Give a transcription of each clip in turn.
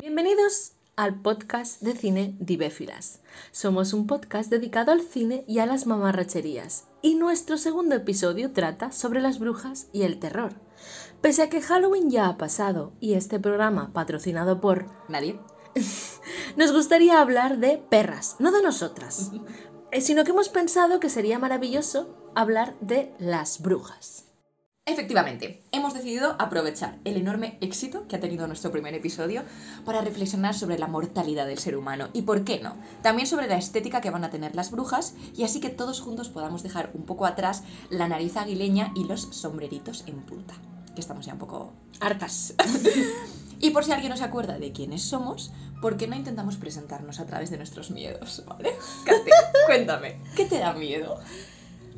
Bienvenidos al podcast de cine Divéfilas. Somos un podcast dedicado al cine y a las mamarracherías, y nuestro segundo episodio trata sobre las brujas y el terror. Pese a que Halloween ya ha pasado y este programa, patrocinado por Nadie. nos gustaría hablar de perras, no de nosotras, eh, sino que hemos pensado que sería maravilloso hablar de las brujas. Efectivamente, hemos decidido aprovechar el enorme éxito que ha tenido nuestro primer episodio para reflexionar sobre la mortalidad del ser humano y, por qué no, también sobre la estética que van a tener las brujas y así que todos juntos podamos dejar un poco atrás la nariz aguileña y los sombreritos en punta, que estamos ya un poco hartas. y por si alguien no se acuerda de quiénes somos, ¿por qué no intentamos presentarnos a través de nuestros miedos? ¿Vale? Cuéntame, ¿qué te da miedo?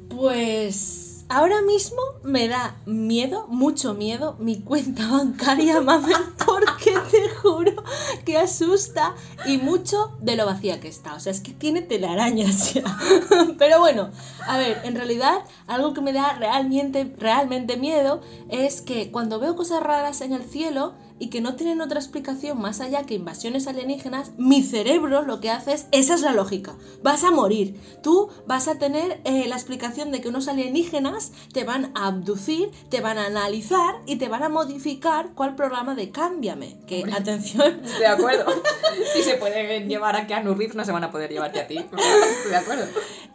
Pues ahora mismo me da miedo, mucho miedo, mi cuenta bancaria, mamen, porque te juro que asusta y mucho de lo vacía que está. O sea, es que tiene telarañas ya. Pero bueno, a ver, en realidad algo que me da realmente, realmente miedo es que cuando veo cosas raras en el cielo, y que no tienen otra explicación más allá que invasiones alienígenas, mi cerebro lo que hace es, esa es la lógica, vas a morir. Tú vas a tener eh, la explicación de que unos alienígenas te van a abducir, te van a analizar y te van a modificar cuál programa de cámbiame. Que, atención. Estoy de acuerdo. si se pueden llevar a Keanu Reeves, no se van a poder llevarte a ti. Estoy de acuerdo.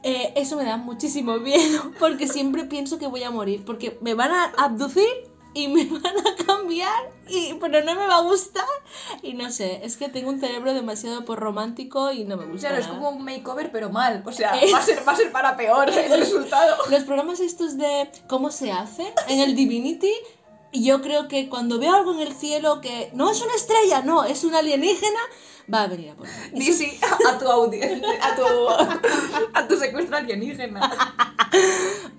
Eh, eso me da muchísimo miedo porque siempre pienso que voy a morir porque me van a abducir y me van a cambiar, y, pero no me va a gustar. Y no sé, es que tengo un cerebro demasiado por romántico y no me gusta. Claro, es nada. como un makeover, pero mal. O sea, Eh. va a ser, va a ser para peor el resultado. Los programas estos de cómo se hace en el Divinity, yo creo que cuando veo algo en el cielo que no es una estrella, no, es una alienígena, va a venir a por mí. Sí a tu audiencia, a tu, a tu secuestro alienígena.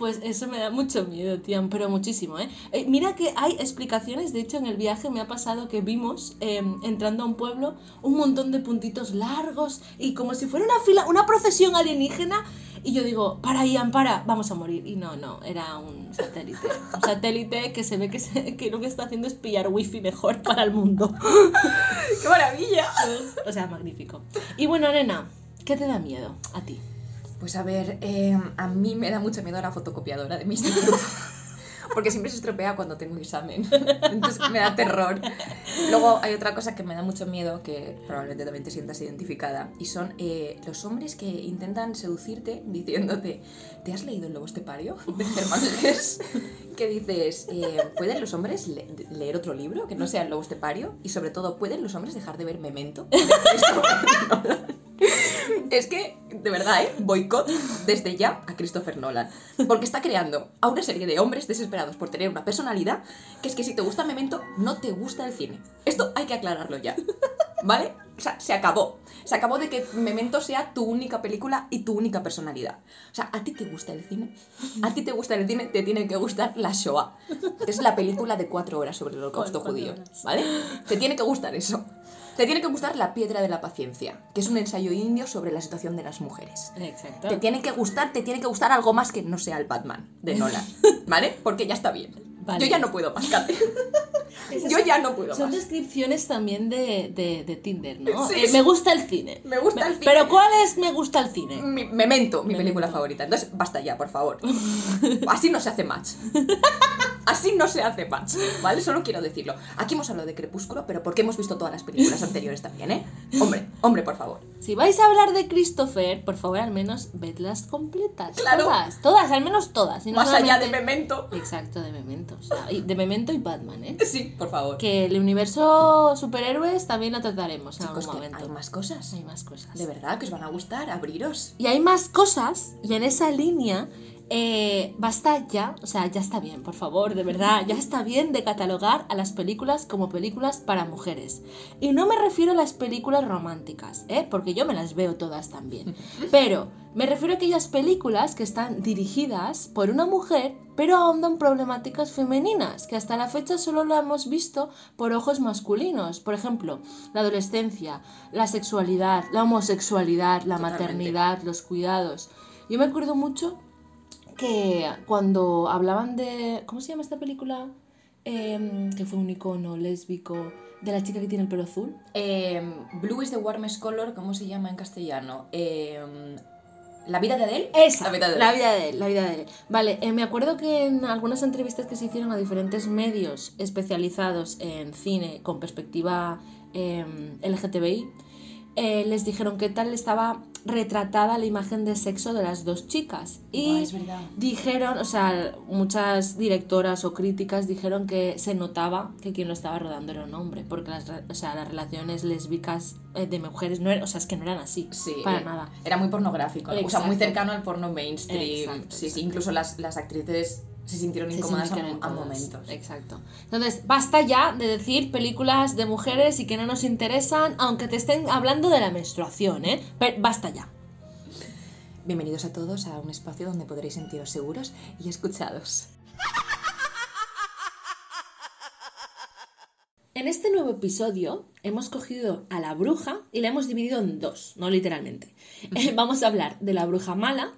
Pues eso me da mucho miedo, tío, pero muchísimo, ¿eh? Eh, Mira que hay explicaciones, de hecho en el viaje me ha pasado que vimos, eh, entrando a un pueblo, un montón de puntitos largos y como si fuera una fila, una procesión alienígena. Y yo digo, para Ian, para, vamos a morir. Y no, no, era un satélite. Un satélite que se ve que, se- que lo que está haciendo es pillar wifi mejor para el mundo. ¡Qué maravilla! O sea, magnífico. Y bueno, nena, ¿qué te da miedo a ti? Pues a ver, eh, a mí me da mucho miedo la fotocopiadora de mi instituto. Porque siempre se estropea cuando tengo examen. Entonces me da terror. Luego hay otra cosa que me da mucho miedo, que probablemente también te sientas identificada, y son eh, los hombres que intentan seducirte diciéndote, ¿te has leído El Lobo Estepario? de Germán Gess? Que dices, eh, ¿pueden los hombres le- leer otro libro que no sea El Lobo Estepario? Y sobre todo, ¿pueden los hombres dejar de ver Memento? Es que, de verdad, ¿eh? Boicot desde ya a Christopher Nolan. Porque está creando a una serie de hombres desesperados por tener una personalidad que es que si te gusta Memento, no te gusta el cine. Esto hay que aclararlo ya. ¿Vale? O sea, se acabó. Se acabó de que Memento sea tu única película y tu única personalidad. O sea, ¿a ti te gusta el cine? ¿A ti te gusta el cine? Te tiene que gustar la Shoah. que Es la película de cuatro horas sobre el holocausto judío. ¿Vale? Te tiene que gustar eso. Te tiene que gustar La Piedra de la Paciencia, que es un ensayo indio sobre la situación de las mujeres. Exacto. Te tiene que gustar, te tiene que gustar algo más que no sea el Batman de Nolan, ¿vale? Porque ya está bien. Vale. Yo ya no puedo más, Kate. Yo ya no puedo Son más. descripciones también de, de, de Tinder, ¿no? Sí, Eh, sí. me gusta el cine. Me gusta el cine. Pero ¿cuál es me gusta el cine? Mi- Memento, mi película Memento. favorita. Entonces, basta ya, por favor. Así no se hace match. Así no se hace match, ¿vale? Solo quiero decirlo. Aquí hemos hablado de Crepúsculo, pero porque hemos visto todas las películas anteriores también, ¿eh? Hombre, hombre, por favor. Si vais a hablar de Christopher, por favor, al menos vedlas completas. Claro. Todas, todas, al menos todas. y no Más allá de Memento. Exacto, de Memento. o sea, y de Memento y Batman, ¿eh? Sí, por favor. Que el universo superhéroes también lo trataremos en Chicos, algún momento. hay más cosas. Hay más cosas. De verdad, que os van a gustar, abriros. Y hay más cosas, y en esa línea, eh, basta ya, o sea, ya está bien, por favor, de verdad, ya está bien de catalogar a las películas como películas para mujeres. Y no me refiero a las películas románticas, ¿eh? porque yo me las veo todas también. Pero me refiero a aquellas películas que están dirigidas por una mujer, pero ahondan problemáticas femeninas, que hasta la fecha solo lo hemos visto por ojos masculinos. Por ejemplo, la adolescencia, la sexualidad, la homosexualidad, la Totalmente. maternidad, los cuidados. Yo me acuerdo mucho que cuando hablaban de... ¿Cómo se llama esta película? em, que fue un icono lésbico de la chica que tiene el pelo azul. Eh, Blue is the warmest color, ¿cómo se llama en castellano? Eh, la vida de Adele. Esa, La vida de la Adele. vida de él, la vida de él. Vale, eh, me acuerdo que en algunas entrevistas que se hicieron a diferentes medios especializados en cine con perspectiva LGTBI, eh, les dijeron qué tal estaba retratada la imagen de sexo de las dos chicas. Y verdad. dijeron, o sea, muchas directoras o críticas dijeron que se notaba que quien lo estaba rodando era un hombre, porque las, o sea, las relaciones lésbicas eh, de mujeres no eran, o sea, es que no eran así, Sí, para eh, nada. Era muy pornográfico, ¿no? o sea, muy cercano al porno mainstream. Exacto, sí, sí, incluso las, las actrices se sintieron Se incómodas a, sintieron a incómodas. momentos. Exacto. Entonces, basta ya de decir películas de mujeres y que no nos interesan, aunque te estén hablando de la menstruación, ¿eh? Pero basta ya. Bienvenidos a todos a un espacio donde podréis sentiros seguros y escuchados. En este nuevo episodio hemos cogido a la bruja y la hemos dividido en dos, no literalmente. Eh, vamos a hablar de la bruja mala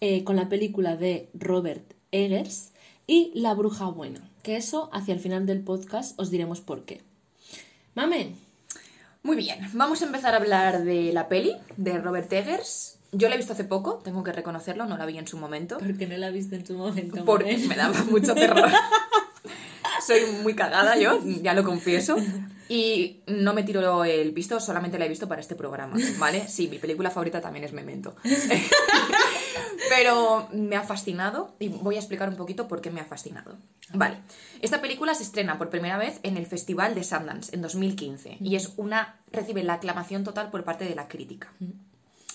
eh, con la película de Robert Eggers y la bruja buena, que eso hacia el final del podcast os diremos por qué. Mamen, Muy bien, vamos a empezar a hablar de la peli de Robert Eggers. Yo la he visto hace poco, tengo que reconocerlo, no la vi en su momento. porque no la viste en tu momento. Porque me daba mucho terror. Soy muy cagada yo, ya lo confieso. Y no me tiro el visto, solamente la he visto para este programa, ¿vale? Sí, mi película favorita también es Memento. Pero me ha fascinado y voy a explicar un poquito por qué me ha fascinado. Vale, esta película se estrena por primera vez en el Festival de Sundance en 2015 y es una recibe la aclamación total por parte de la crítica.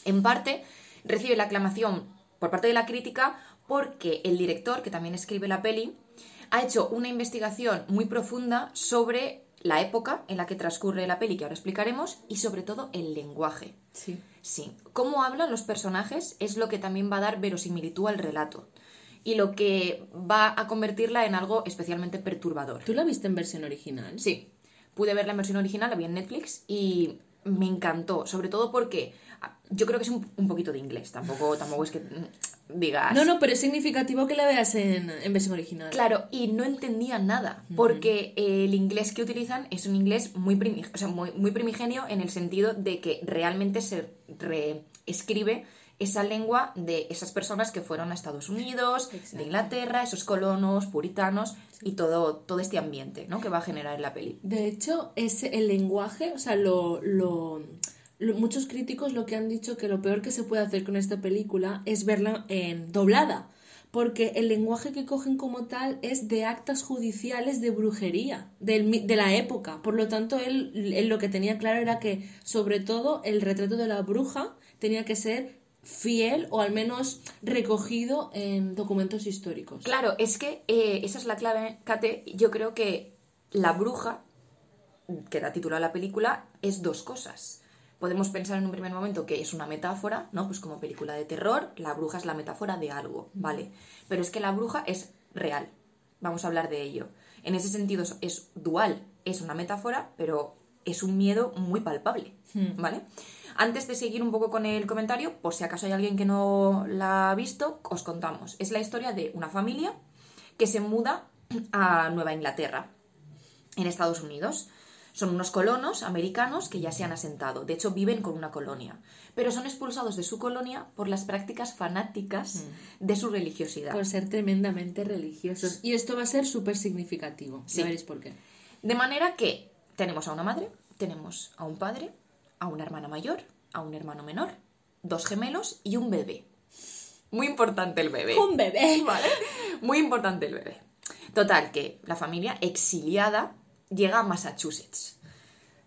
En parte, recibe la aclamación por parte de la crítica porque el director, que también escribe la peli, ha hecho una investigación muy profunda sobre la época en la que transcurre la peli, que ahora explicaremos, y sobre todo el lenguaje. Sí. Sí, cómo hablan los personajes es lo que también va a dar verosimilitud al relato y lo que va a convertirla en algo especialmente perturbador. ¿Tú la viste en versión original? Sí, pude ver la versión original, la vi en Netflix y me encantó, sobre todo porque yo creo que es un, un poquito de inglés, tampoco, tampoco es que mm, digas... No, no, pero es significativo que la veas en, en versión original. Claro, y no entendía nada, porque el inglés que utilizan es un inglés muy, primi- o sea, muy, muy primigenio en el sentido de que realmente se reescribe esa lengua de esas personas que fueron a Estados Unidos, Exacto. de Inglaterra, esos colonos, puritanos y todo, todo este ambiente ¿no? que va a generar en la peli. De hecho, es el lenguaje, o sea, lo- lo- muchos críticos lo que han dicho que lo peor que se puede hacer con esta película es verla en doblada, porque el lenguaje que cogen como tal es de actas judiciales de brujería del de la época. Por lo tanto, él, él lo que tenía claro era que, sobre todo, el retrato de la bruja tenía que ser fiel o al menos recogido en documentos históricos. Claro, es que eh, esa es la clave, Kate. Yo creo que la bruja, que da título a la película, es dos cosas. Podemos pensar en un primer momento que es una metáfora, ¿no? Pues como película de terror, la bruja es la metáfora de algo, ¿vale? Pero es que la bruja es real. Vamos a hablar de ello. En ese sentido es- dual, es una metáfora, pero es un miedo muy palpable, ¿vale? Antes de seguir un poco con el comentario, por si acaso hay alguien que no la ha visto, os contamos. Es la historia de una familia que se muda a Nueva Inglaterra, en Estados Unidos. Son unos colonos americanos que ya se han asentado. De hecho, viven con una colonia. Pero son expulsados de su colonia por las prácticas fanáticas de su religiosidad. Por ser tremendamente religiosos. Y esto va a ser súper significativo. Sí. Ya veréis por qué. De manera que tenemos a una madre, tenemos a un padre, a una hermana mayor, a un hermano menor, dos gemelos y un bebé. Muy importante el bebé. Un bebé. ¿Vale? Muy importante el bebé. Total, que la familia exiliada llega a Massachusetts.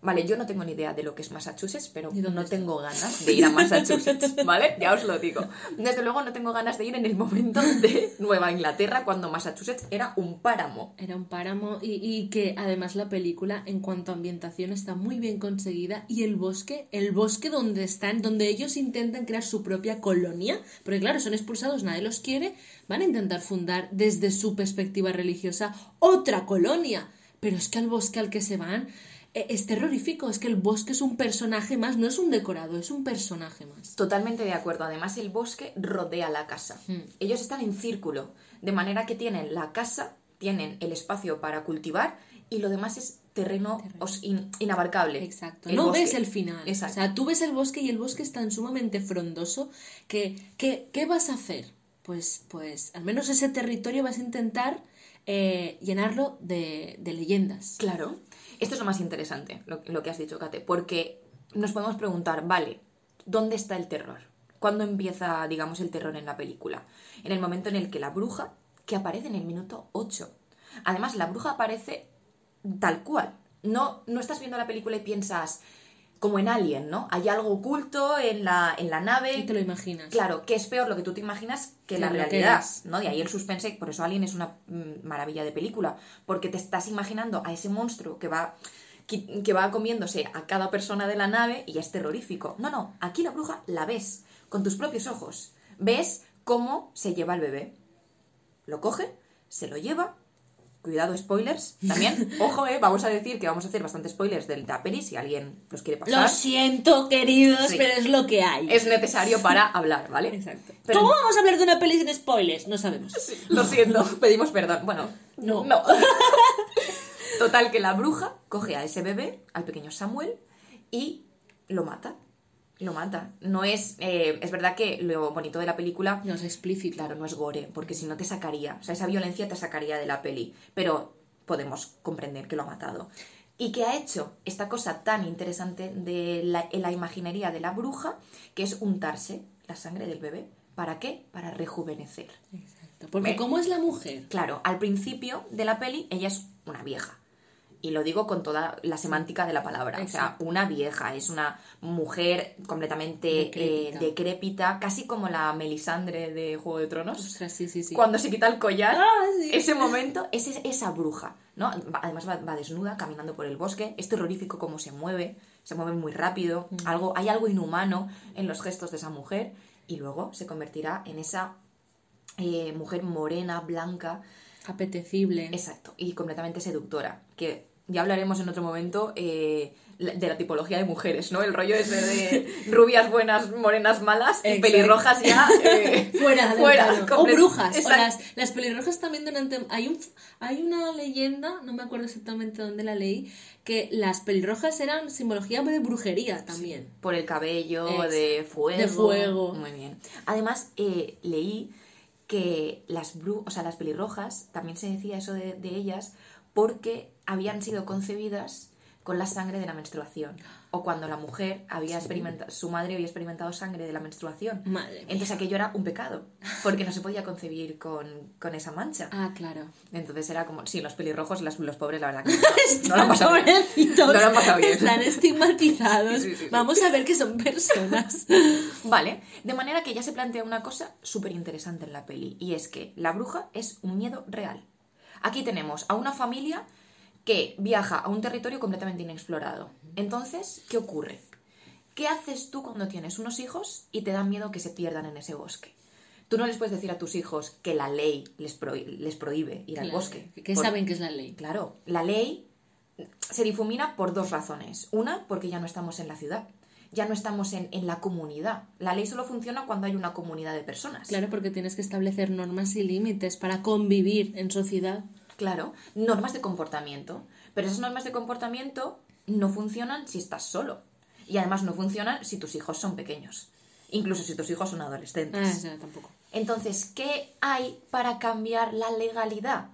Vale, yo no tengo ni idea de lo que es Massachusetts, pero ¿Y dónde no está? tengo ganas de ir a Massachusetts, ¿vale? Ya os lo digo. Desde luego no tengo ganas de ir en el momento de Nueva Inglaterra, cuando Massachusetts era un páramo. Era un páramo y, y que además la película en cuanto a ambientación está muy bien conseguida y el bosque, el bosque donde están, donde ellos intentan crear su propia colonia, porque claro, son expulsados, nadie los quiere, van a intentar fundar desde su perspectiva religiosa otra colonia. Pero es que al bosque al que se van eh, es terrorífico, es que el bosque es un personaje más, no es un decorado, es un personaje más. Totalmente de acuerdo. Además, el bosque rodea la casa. Hmm. Ellos están en círculo, de manera que tienen la casa, tienen el espacio para cultivar y lo demás es terreno, in- inabarcable. Exacto. El no bosque. ves el final. Exacto. O sea, tú ves el bosque y el bosque es tan sumamente frondoso que, que- ¿qué vas a hacer? Pues, pues al menos ese territorio vas a intentar eh, llenarlo de, leyendas. Claro. Esto es lo más interesante, lo, lo que has dicho, Kate, porque nos podemos preguntar, vale, ¿dónde está el terror? ¿Cuándo empieza, digamos, el terror en la película? En el momento en el que la bruja, que aparece en el minuto 8. Además, la bruja aparece tal cual. No, no estás viendo la película y piensas como en Alien, ¿no? Hay algo oculto en la, en la nave. Y te lo imaginas. Claro, que es peor lo que tú te imaginas que Que la realidad. ¿no? De ahí el suspense, por eso Alien es una mm, maravilla de película, porque te estás imaginando a ese monstruo que va que, que va comiéndose a cada persona de la nave y es terrorífico. No, no, aquí la bruja la ves con tus propios ojos. Ves cómo se lleva al bebé. Lo coge, se lo lleva. Cuidado, spoilers. También, ojo, eh, vamos a decir que vamos a hacer bastantes spoilers de la peli si alguien los quiere pasar. Lo siento, queridos, Sí. pero es lo que hay. Es necesario para hablar, ¿vale? Exacto. Pero- ¿Cómo vamos a hablar de una peli sin spoilers? No sabemos. Lo siento, pedimos perdón. Bueno, No. no. Total, que la bruja coge a ese bebé, al pequeño Samuel, y lo mata. Lo mata. No es. eh, es verdad que lo bonito de la película. No es explícito. Claro, no es gore, porque si no te sacaría. O sea, esa violencia te sacaría de la peli. Pero podemos comprender que lo ha matado. Y que ha hecho esta cosa tan interesante de la, en la imaginería de la bruja, que es untarse la sangre del bebé. ¿Para qué? Para rejuvenecer. Exacto. Porque ¿cómo es la mujer? Claro, al principio de la peli ella es una vieja. Y lo digo con toda la semántica de la palabra. O sea, una vieja, es una mujer completamente Decrépita. decrépita, decrépita casi como la Melisandre de Juego de Tronos. Ostras, sí, sí, sí. Cuando se quita el collar, Ah, ese momento es es- esa bruja, ¿no? Además va, va desnuda, caminando por el bosque. Es terrorífico cómo se mueve, se mueve muy rápido. Mm. Algo, hay algo inhumano en los gestos de esa mujer. Y luego se convertirá en esa eh, mujer morena, blanca, Apetecible. Exacto, y completamente seductora. Que ya hablaremos en otro momento eh, de la tipología de mujeres, ¿no? El rollo ese de rubias buenas, morenas malas y Exacto. pelirrojas ya eh, Fuera, fuera. O brujas. O las, las pelirrojas también durante... Hay, un, hay una leyenda, no me acuerdo exactamente dónde la leí, que las pelirrojas eran simbología de brujería también. Por el cabello, Exacto. de fuego. De fuego. Muy bien. Además, eh, leí que las, bru o sea, las pelirrojas, también se decía eso de, de ellas, porque habían sido concebidas con la sangre de la menstruación. O cuando la mujer había experimentado, su madre había experimentado sangre de la menstruación. Madre mía. Entonces aquello era un pecado, porque no se podía concebir con, con esa mancha. Ah, claro. Entonces era como, sí, los pelirrojos, las- los pobres, la verdad que no, no lo han pasado bien. No lo han pasado bien. Están estigmatizados. Sí, sí, sí. Vamos a ver que son personas. Vale, de manera que ya se plantea una cosa súper interesante en la peli, y es que la bruja es un miedo real. Aquí tenemos a una familia que viaja a un territorio completamente inexplorado. Entonces, ¿qué ocurre? ¿Qué haces tú cuando tienes unos hijos y te da miedo que se pierdan en ese bosque? Tú no les puedes decir a tus hijos que la ley les, prohí- les prohíbe ir al bosque. Que Por- saben que es la ley. Claro, la ley se difumina por dos razones. Una, porque ya no estamos en la ciudad, ya no estamos en, en la comunidad. La ley solo funciona cuando hay una comunidad de personas. Claro, porque tienes que establecer normas y límites para convivir en sociedad. Claro, normas de comportamiento. Pero esas normas de comportamiento no funcionan si estás solo. Y además no funcionan si tus hijos son pequeños. Incluso si tus hijos son adolescentes. sea, tampoco. Entonces, ¿qué hay para cambiar la legalidad?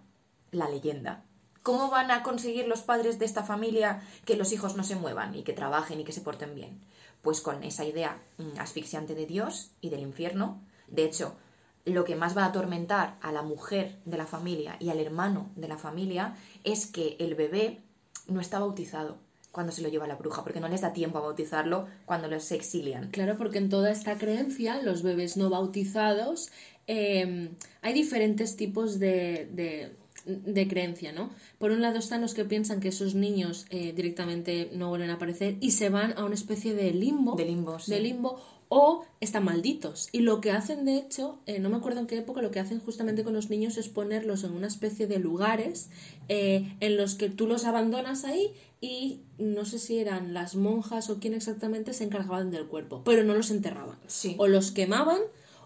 La leyenda. ¿Cómo van a conseguir los padres de esta familia que los hijos no se muevan y que trabajen y que se porten bien? Pues con esa idea mm, asfixiante de Dios y del infierno. De hecho, lo que más va a atormentar a la mujer de la familia y al hermano de la familia es que el bebé no está bautizado cuando se lo lleva la bruja, porque no les da tiempo a bautizarlo cuando los exilian. Claro, porque en toda esta creencia, los bebés no bautizados, eh, hay diferentes tipos de, de, de creencia, ¿no? Por un lado están los que piensan que esos niños eh, directamente no vuelven a aparecer y se van a una especie de limbo. De limbo, sí. de limbo, o están malditos. Y lo que hacen, de hecho, eh, no me acuerdo en qué época, lo que hacen justamente con los niños es ponerlos en una especie de lugares eh, en los que tú los abandonas ahí y no sé si eran las monjas o quién exactamente se encargaban del cuerpo, pero no los enterraban. Sí. O los quemaban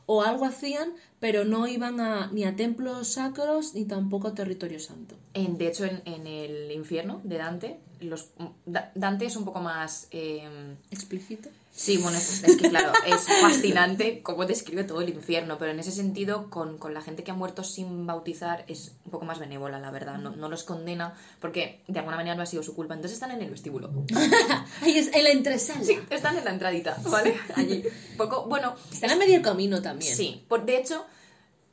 o algo hacían pero no iban a, ni a templos sacros ni tampoco a territorio santo. En, de hecho, en, en el infierno de Dante, los, Da- Dante es un poco más... eh, ¿Explícito? Sí, bueno, es, es que claro, es fascinante cómo describe todo el infierno, pero en ese sentido, con, con la gente que ha muerto sin bautizar, es un poco más benévola, la verdad. No, no los condena porque de alguna manera no ha sido su culpa. Entonces están en el vestíbulo. Ahí es en la entresala. Sí, están en la entradita, ¿vale? Allí. Poco, bueno, Están a medio camino también. sí. Por, de hecho,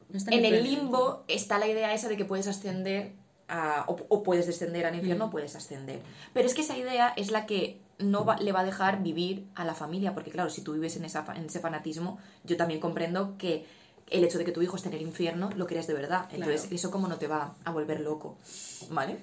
No en el limbo está la idea esa de que puedes ascender a- o, o puedes descender al infierno o puedes ascender. Pero es que esa idea es la que no va- le va a dejar vivir a la familia, porque claro, si tú vives en, esa, fa- en ese fanatismo, yo también comprendo que el hecho de que tu hijo esté en el infierno lo crees de verdad. Entonces, Claro. eso como no te va a volver loco, ¿vale?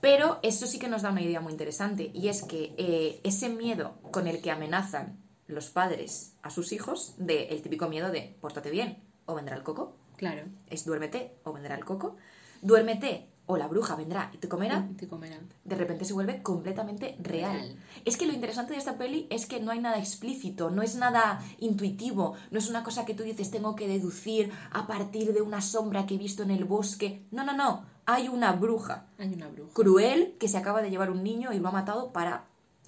Pero eso sí que nos da una idea muy interesante, y es que eh, ese miedo con el que amenazan los padres a sus hijos, de el típico miedo de pórtate bien o vendrá el coco, Claro. es duérmete o vendrá el coco, duérmete o la bruja vendrá y te comerá, Y te de repente se vuelve completamente real. Real. Es que lo interesante de esta peli es que no hay nada explícito, no es nada intuitivo, no es una cosa que tú dices tengo que deducir a partir de una sombra que he visto en el bosque. No, no, no, hay una bruja Hay una bruja. cruel que se acaba de llevar un niño y lo ha matado para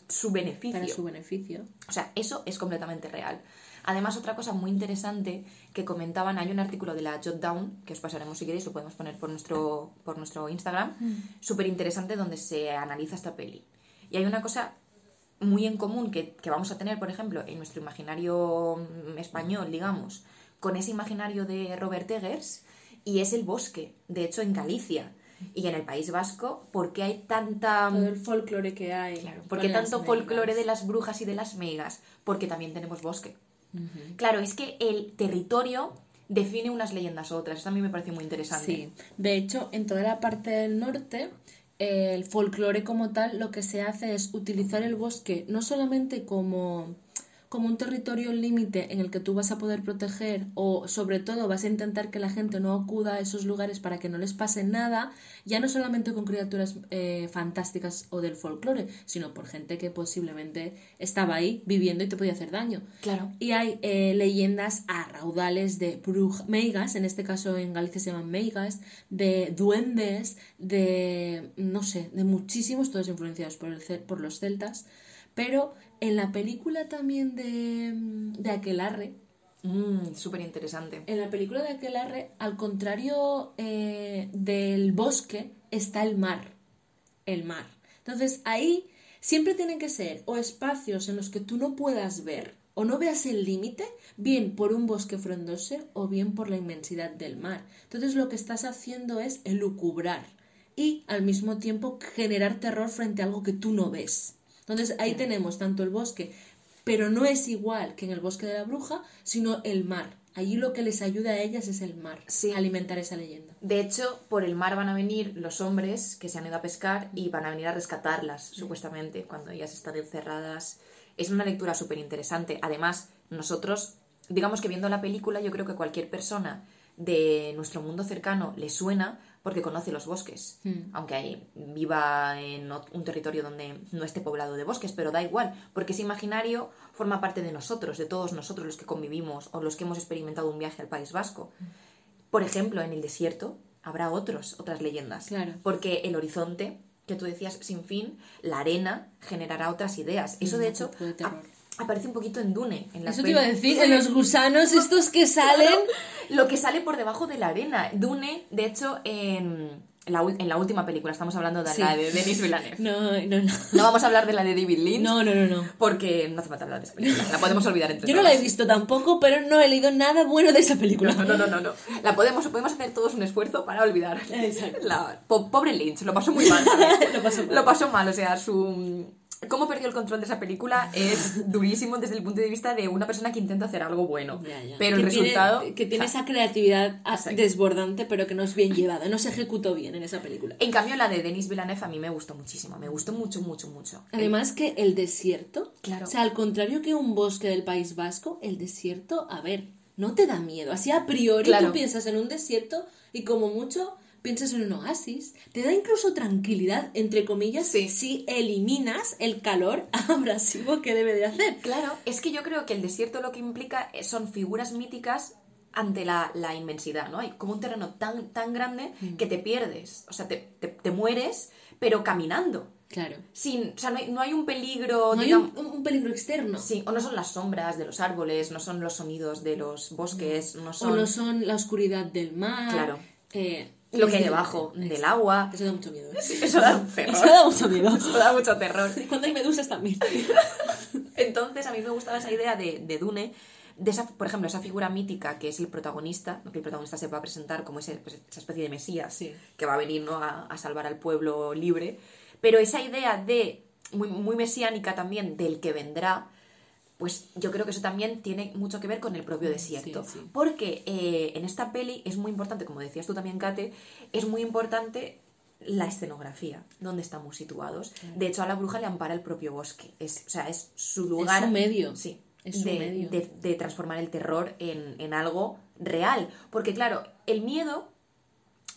su beneficio. Para su beneficio. O sea, eso es completamente real. Además, otra cosa muy interesante que comentaban, hay un artículo de la Jot Down, que os pasaremos si queréis, lo podemos poner por nuestro, por nuestro Instagram, súper interesante donde se analiza esta peli. Y hay una cosa muy en común que, que vamos a tener, por ejemplo, en nuestro imaginario mm, español, digamos, con ese imaginario de Robert Eggers, y es el bosque. De hecho, en Galicia y en el País Vasco, ¿por qué hay tanta... Todo el folclore que hay. Claro, ¿por qué tanto folclore de las brujas y de las megas? Porque también tenemos bosque. Claro, es que el territorio define unas leyendas u otras. Esto a mí me parece muy interesante. Sí. De hecho, en toda la parte del norte, el folclore como tal, lo que se hace es utilizar el bosque no solamente como, como un territorio límite en el que tú vas a poder proteger o sobre todo vas a intentar que la gente no acuda a esos lugares para que no les pase nada, ya no solamente con criaturas eh, fantásticas o del folclore, sino por gente que posiblemente estaba ahí viviendo y te podía hacer daño. Claro. Y hay eh, leyendas a raudales de brujas, meigas, en este caso en Galicia se llaman meigas, de duendes, de, no sé, de muchísimos, todos influenciados por, el, por los celtas. Pero en la película también de, de Aquelarre, Mm, Súper interesante. en la película de Aquelarre, al contrario eh, del bosque, está el mar. El mar. Entonces ahí siempre tienen que ser o espacios en los que tú no puedas ver o no veas el límite, bien por un bosque frondoso o bien por la inmensidad del mar. Entonces lo que estás haciendo es elucubrar y al mismo tiempo generar terror frente a algo que tú no ves. Entonces ahí tenemos tanto el bosque, pero no es igual que en el bosque de la bruja, sino el mar. Allí lo que les ayuda a ellas es el mar, Sí. a alimentar esa leyenda. De hecho, por el mar van a venir los hombres que se han ido a pescar y van a venir a rescatarlas, supuestamente, cuando ellas están encerradas. Es una lectura súper interesante. Además, nosotros, digamos que viendo la película, yo creo que cualquier persona de nuestro mundo cercano le suena porque conoce los bosques. Mm. Aunque viva en un territorio donde no esté poblado de bosques, pero da igual, porque ese imaginario forma parte de nosotros, de todos nosotros los que convivimos o los que hemos experimentado un viaje al País Vasco. Por ejemplo, en el desierto habrá otros, otras leyendas. Claro. Porque el horizonte, que tú decías sin fin, la arena generará otras ideas. Eso, de Mm, hecho, aparece un poquito en Dune. En la Eso te iba a decir, en los gusanos estos que salen... Lo que sale por debajo de la arena. Dune, de hecho, en la, en la última película, estamos hablando de Sí. la de Denis Villeneuve. No, no, no. No vamos a hablar de la de David Lynch. No, no, no, no. Porque no hace falta hablar de esa película. La podemos olvidar entre Yo no la he visto tampoco, pero no he leído nada bueno de esa película. No, no, no, no, no. La podemos, podemos hacer todos un esfuerzo para olvidar. Exacto. La, po- pobre Lynch, lo pasó muy mal. ¿sabes? Lo pasó mal. Lo pasó mal, o sea, su... Cómo perdió el control de esa película es durísimo desde el punto de vista de una persona que intenta hacer algo bueno. Ya, ya. Pero el tiene- resultado... que tiene esa creatividad Exacto. desbordante, pero que no es bien llevada, no se ejecutó bien en esa película. En cambio, la de Denis Villeneuve a mí me gustó muchísimo. Me gustó mucho, mucho, mucho. Además que el desierto, Claro. o sea, al contrario que un bosque del País Vasco, el desierto, a ver, no te da miedo. Así a priori Claro. tú piensas en un desierto y como mucho piensas en un oasis. Te da incluso tranquilidad, entre comillas, Sí. si eliminas el calor abrasivo que debe de hacer. Claro, es que yo creo que el desierto lo que implica son figuras míticas ante la, la inmensidad, ¿no? Hay como un terreno tan, tan grande Mm. que te pierdes, o sea, te, te, te mueres, pero caminando. Claro. Sin, o sea, no hay, no hay un peligro, No hay un, un peligro externo. Sí, o no son las sombras de los árboles, no son los sonidos de los bosques, no O son no son la oscuridad del mar. Claro. eh, lo que hay debajo del agua. Eso da mucho miedo. ¿eh? Eso da terror. Eso da mucho miedo. Eso da mucho terror. Cuando hay medusas también. Entonces, a mí me gustaba esa idea de, de Dune, de esa, por ejemplo, esa figura mítica que es el protagonista, que el protagonista se va a presentar como ese, pues, esa especie de mesías Sí. que va a venir ¿no? a, a salvar al pueblo libre. Pero esa idea de, muy, muy mesiánica también, del que vendrá, pues yo creo que eso también tiene mucho que ver con el propio desierto. sí. Porque eh, en esta peli es muy importante, como decías tú también, Kate, es muy importante la escenografía, donde estamos situados. De hecho, a la bruja le ampara el propio bosque. Es, o sea, es su lugar. su medio. Sí. Es su de, medio. de- de transformar el terror en, en algo real. Porque, claro, el miedo.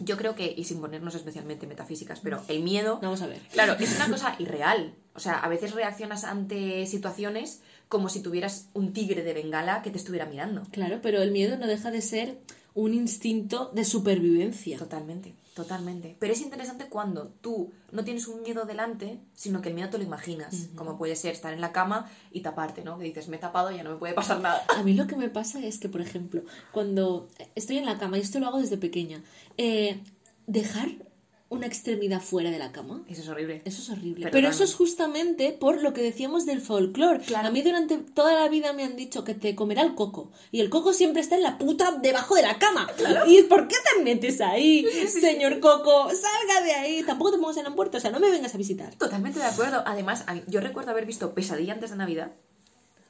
Yo creo que, y sin ponernos especialmente metafísicas, pero el miedo Vamos a ver. Claro, es una cosa irreal. O sea, a veces reaccionas ante situaciones como si tuvieras un tigre de bengala que te estuviera mirando. Claro, pero el miedo no deja de ser un instinto de supervivencia. Totalmente, totalmente. Pero es interesante cuando tú no tienes un miedo delante, sino que el miedo te lo imaginas. Como puede ser estar en la cama y taparte, ¿no? Que dices, me he tapado y ya no me puede pasar nada. A mí lo que me pasa es que, por ejemplo, cuando estoy en la cama, y esto lo hago desde pequeña, eh, dejar una extremidad fuera de la cama. Eso es horrible. Eso es horrible. Pero Pero, eso es justamente por lo que decíamos del folclore. Claro. A mí durante toda la vida me han dicho que te comerá el coco. Y el coco siempre está en la puta debajo de la cama. ¿Y por qué te metes ahí, señor coco? Salga de ahí. Tampoco te pongas en la puerta. O sea, no me vengas a visitar. Totalmente de acuerdo. Además, yo recuerdo haber visto Pesadilla antes de Navidad.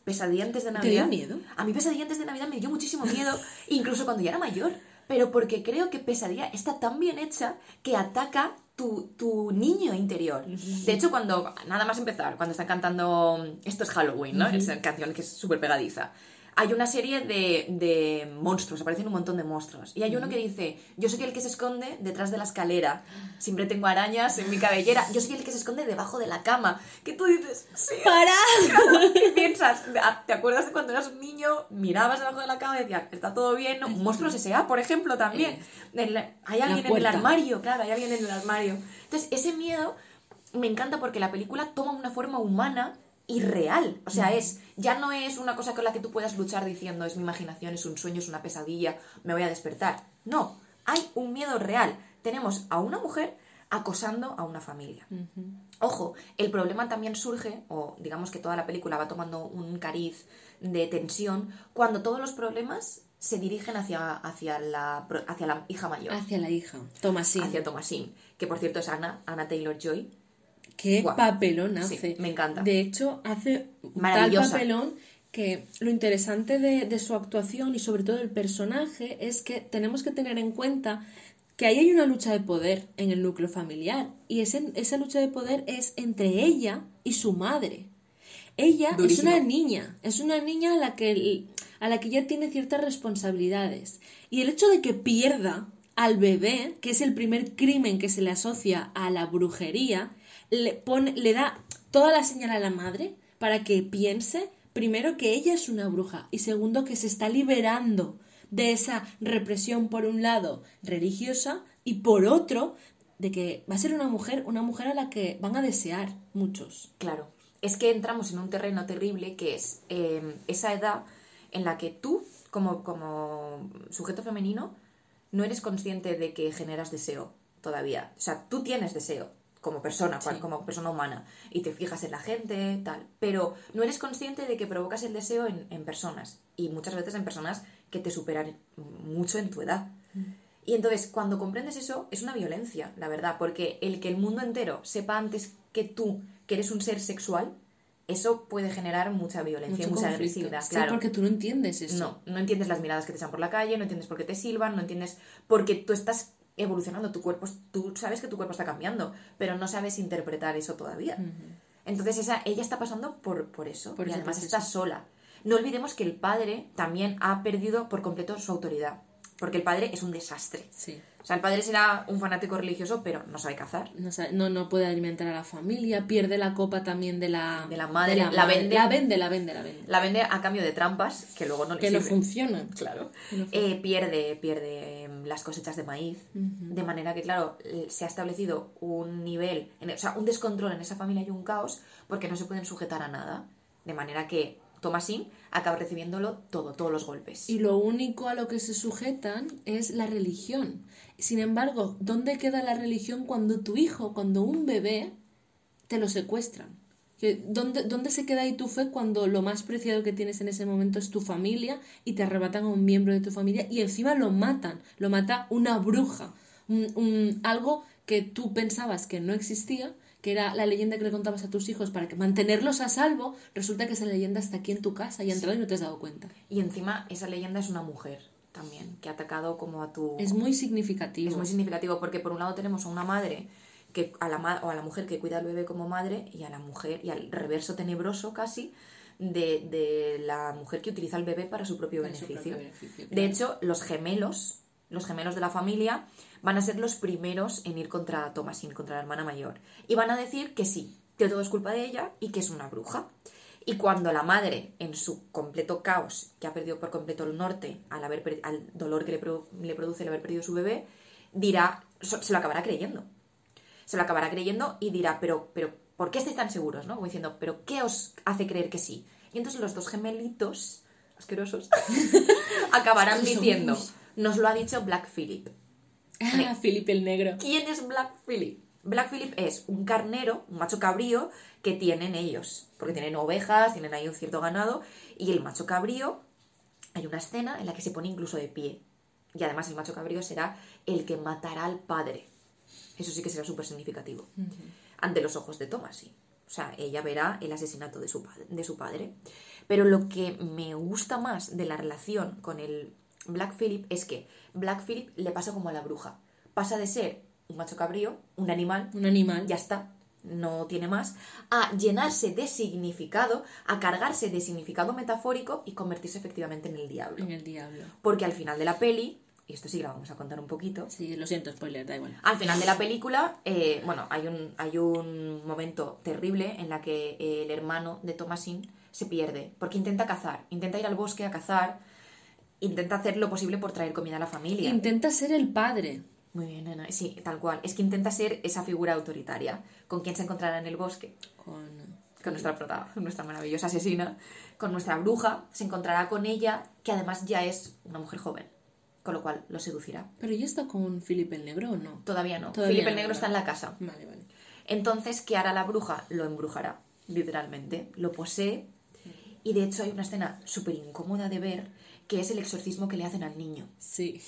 Pesadilla antes de ¿Te Navidad. dio miedo? A mí Pesadilla antes de Navidad me dio muchísimo miedo, incluso cuando ya era mayor. Pero porque creo que Pesadilla está tan bien hecha que ataca tu, tu niño interior. De hecho, cuando, nada más empezar, cuando están cantando Esto es Halloween, ¿no? Esa canción que es súper pegadiza. Hay una serie de, de monstruos, aparecen un montón de monstruos. Y hay uno que dice, yo soy el que se esconde detrás de la escalera. Siempre tengo arañas en mi cabellera. Yo soy el que se esconde debajo de la cama. Que tú dices, sí, ¡Para! y piensas, ah, ¿te acuerdas de cuando eras un niño? Mirabas debajo de la cama y decías, está todo bien, ¿no? Monstruos S.A., por ejemplo, también. Hay alguien en el armario, claro, hay alguien en el armario. Entonces, ese miedo me encanta porque la película toma una forma humana y real. O sea, es, ya no es una cosa con la que tú puedas luchar diciendo, es mi imaginación, es un sueño, es una pesadilla, me voy a despertar. No, hay un miedo real. Tenemos a una mujer acosando a una familia. Ojo, el problema también surge, o digamos que toda la película va tomando un cariz de tensión, cuando todos los problemas se dirigen hacia, hacia, la, hacia la hija mayor, Hacia la hija. Tomasín. hacia Thomasine, que por cierto es Anna, Anna Taylor-Joy. Qué Guau. papelón Sí, hace. me encanta. De hecho, hace un tal papelón que lo interesante de, de su actuación y sobre todo el personaje es que tenemos que tener en cuenta que ahí hay una lucha de poder en el núcleo familiar y ese- esa lucha de poder es entre ella y su madre. Ella Durísimo. es una niña, es una niña a la que a la que ya tiene ciertas responsabilidades y el hecho de que pierda al bebé, que es el primer crimen que se le asocia a la brujería, le pone le da toda la señal a la madre para que piense primero que ella es una bruja y segundo que se está liberando de esa represión por un lado religiosa y por otro de que va a ser una mujer, una mujer a la que van a desear muchos. Claro, es que entramos en un terreno terrible que es eh, esa edad en la que tú, como, como sujeto femenino, no eres consciente de que generas deseo todavía. O sea, tú tienes deseo como persona, como persona humana, y te fijas en la gente, tal, pero no eres consciente de que provocas el deseo en, en personas, y muchas veces en personas que te superan mucho en tu edad. Y entonces, cuando comprendes eso, es una violencia, la verdad, porque el que el mundo entero sepa antes que tú que eres un ser sexual, eso puede generar mucha violencia, Mucho mucha conflicto. agresividad, Sí, claro. porque tú no entiendes eso. No, no entiendes las miradas que te echan por la calle, no entiendes por qué te silban, no entiendes porque tú estás evolucionando, tu cuerpo, tú sabes que tu cuerpo está cambiando, pero no sabes interpretar eso todavía. Entonces esa, ella está pasando por, por eso Por y además proceso. está sola. No olvidemos que el padre también ha perdido por completo su autoridad, porque el padre es un desastre. Sí. O sea, el padre será un fanático religioso, pero no sabe cazar. No, sabe- no, no puede alimentar a la familia, pierde la copa también de la, De la madre, la, la madre. vende. la vende, la vende, la vende. La vende a cambio de trampas que luego no le que no funcionan. Claro. Eh, pierde pierde em, las cosechas de maíz. De manera que, claro, eh, se ha establecido un nivel, o sea, un descontrol en esa familia y un caos porque no se pueden sujetar a nada. De manera que Thomasin acaba recibiéndolo todo, todos los golpes. Y lo único a lo que se sujetan es la religión. Sin embargo, ¿dónde queda la religión cuando tu hijo, cuando un bebé, te lo secuestran? ¿Dónde, ¿Dónde se queda ahí tu fe cuando lo más preciado que tienes en ese momento es tu familia y te arrebatan a un miembro de tu familia y encima lo matan? Lo mata una bruja. Un- un- algo que tú pensabas que no existía, que era la leyenda que le contabas a tus hijos para que mantenerlos a salvo, resulta que esa leyenda está aquí en tu casa y ha entrado y no te has dado cuenta. Y encima, esa leyenda es una mujer también, que ha atacado como a tu... Es muy significativo. Es muy significativo porque por un lado tenemos a una madre que a la ma- o a la mujer que cuida al bebé como madre y a la mujer y al reverso tenebroso casi de, de la mujer que utiliza al bebé para su propio Para su beneficio. propio beneficio, De claro. hecho, los gemelos, los gemelos de la familia van a ser los primeros en ir contra Thomasin, contra la hermana mayor. Y van a decir que sí, que todo es culpa de ella y que es una bruja. Y cuando la madre, en su completo caos, que ha perdido por completo el norte al, haber al dolor que le, pro- le produce el haber perdido su bebé, dirá, se lo acabará creyendo. Se lo acabará creyendo y dirá, pero, pero, ¿por qué estáis tan seguros? ¿no? Como diciendo, ¿pero qué os hace creer que sí? Y entonces los dos gemelitos, asquerosos, acabarán diciendo, nos lo ha dicho Black Phillip. Ah, Felipe el Negro. ¿Quién es Black Phillip? Black Phillip es un carnero, un macho cabrío que tienen ellos, porque tienen ovejas, tienen ahí un cierto ganado, y el macho cabrío, hay una escena en la que se pone incluso de pie, y además el macho cabrío será el que matará al padre. Eso sí que será súper significativo. Ante los ojos de Thomas, sí. O sea, ella verá el asesinato de su, de su padre. Pero lo que me gusta más de la relación con el Black Phillip es que Black Phillip le pasa como a la bruja. Pasa de ser un macho cabrío, un animal, Un animal. ya está, no tiene más, a llenarse de significado, a cargarse de significado metafórico y convertirse efectivamente en el diablo. En el diablo. Porque al final de la peli, y esto sí lo vamos a contar un poquito, Sí, lo siento, spoiler, da igual. al final de la película, eh, bueno, hay un, hay un momento terrible en la que el hermano de Thomasin se pierde, porque intenta cazar, intenta ir al bosque a cazar, intenta hacer lo posible por traer comida a la familia. Intenta ser el padre. Muy bien, Ana. Sí, tal cual. Es que intenta ser esa figura autoritaria con quien se encontrará en el bosque. Con... Con nuestra prota, nuestra maravillosa asesina, con nuestra bruja, se encontrará con ella, que además ya es una mujer joven, con lo cual lo seducirá. Pero ¿ya está con Felipe el Negro o no? Todavía no. Todavía Felipe el Negro está en la casa. Vale, vale. Entonces, ¿qué hará la bruja? Lo embrujará, literalmente. Lo posee. Y de hecho hay una escena súper incómoda de ver, que es el exorcismo que le hacen al niño. Sí.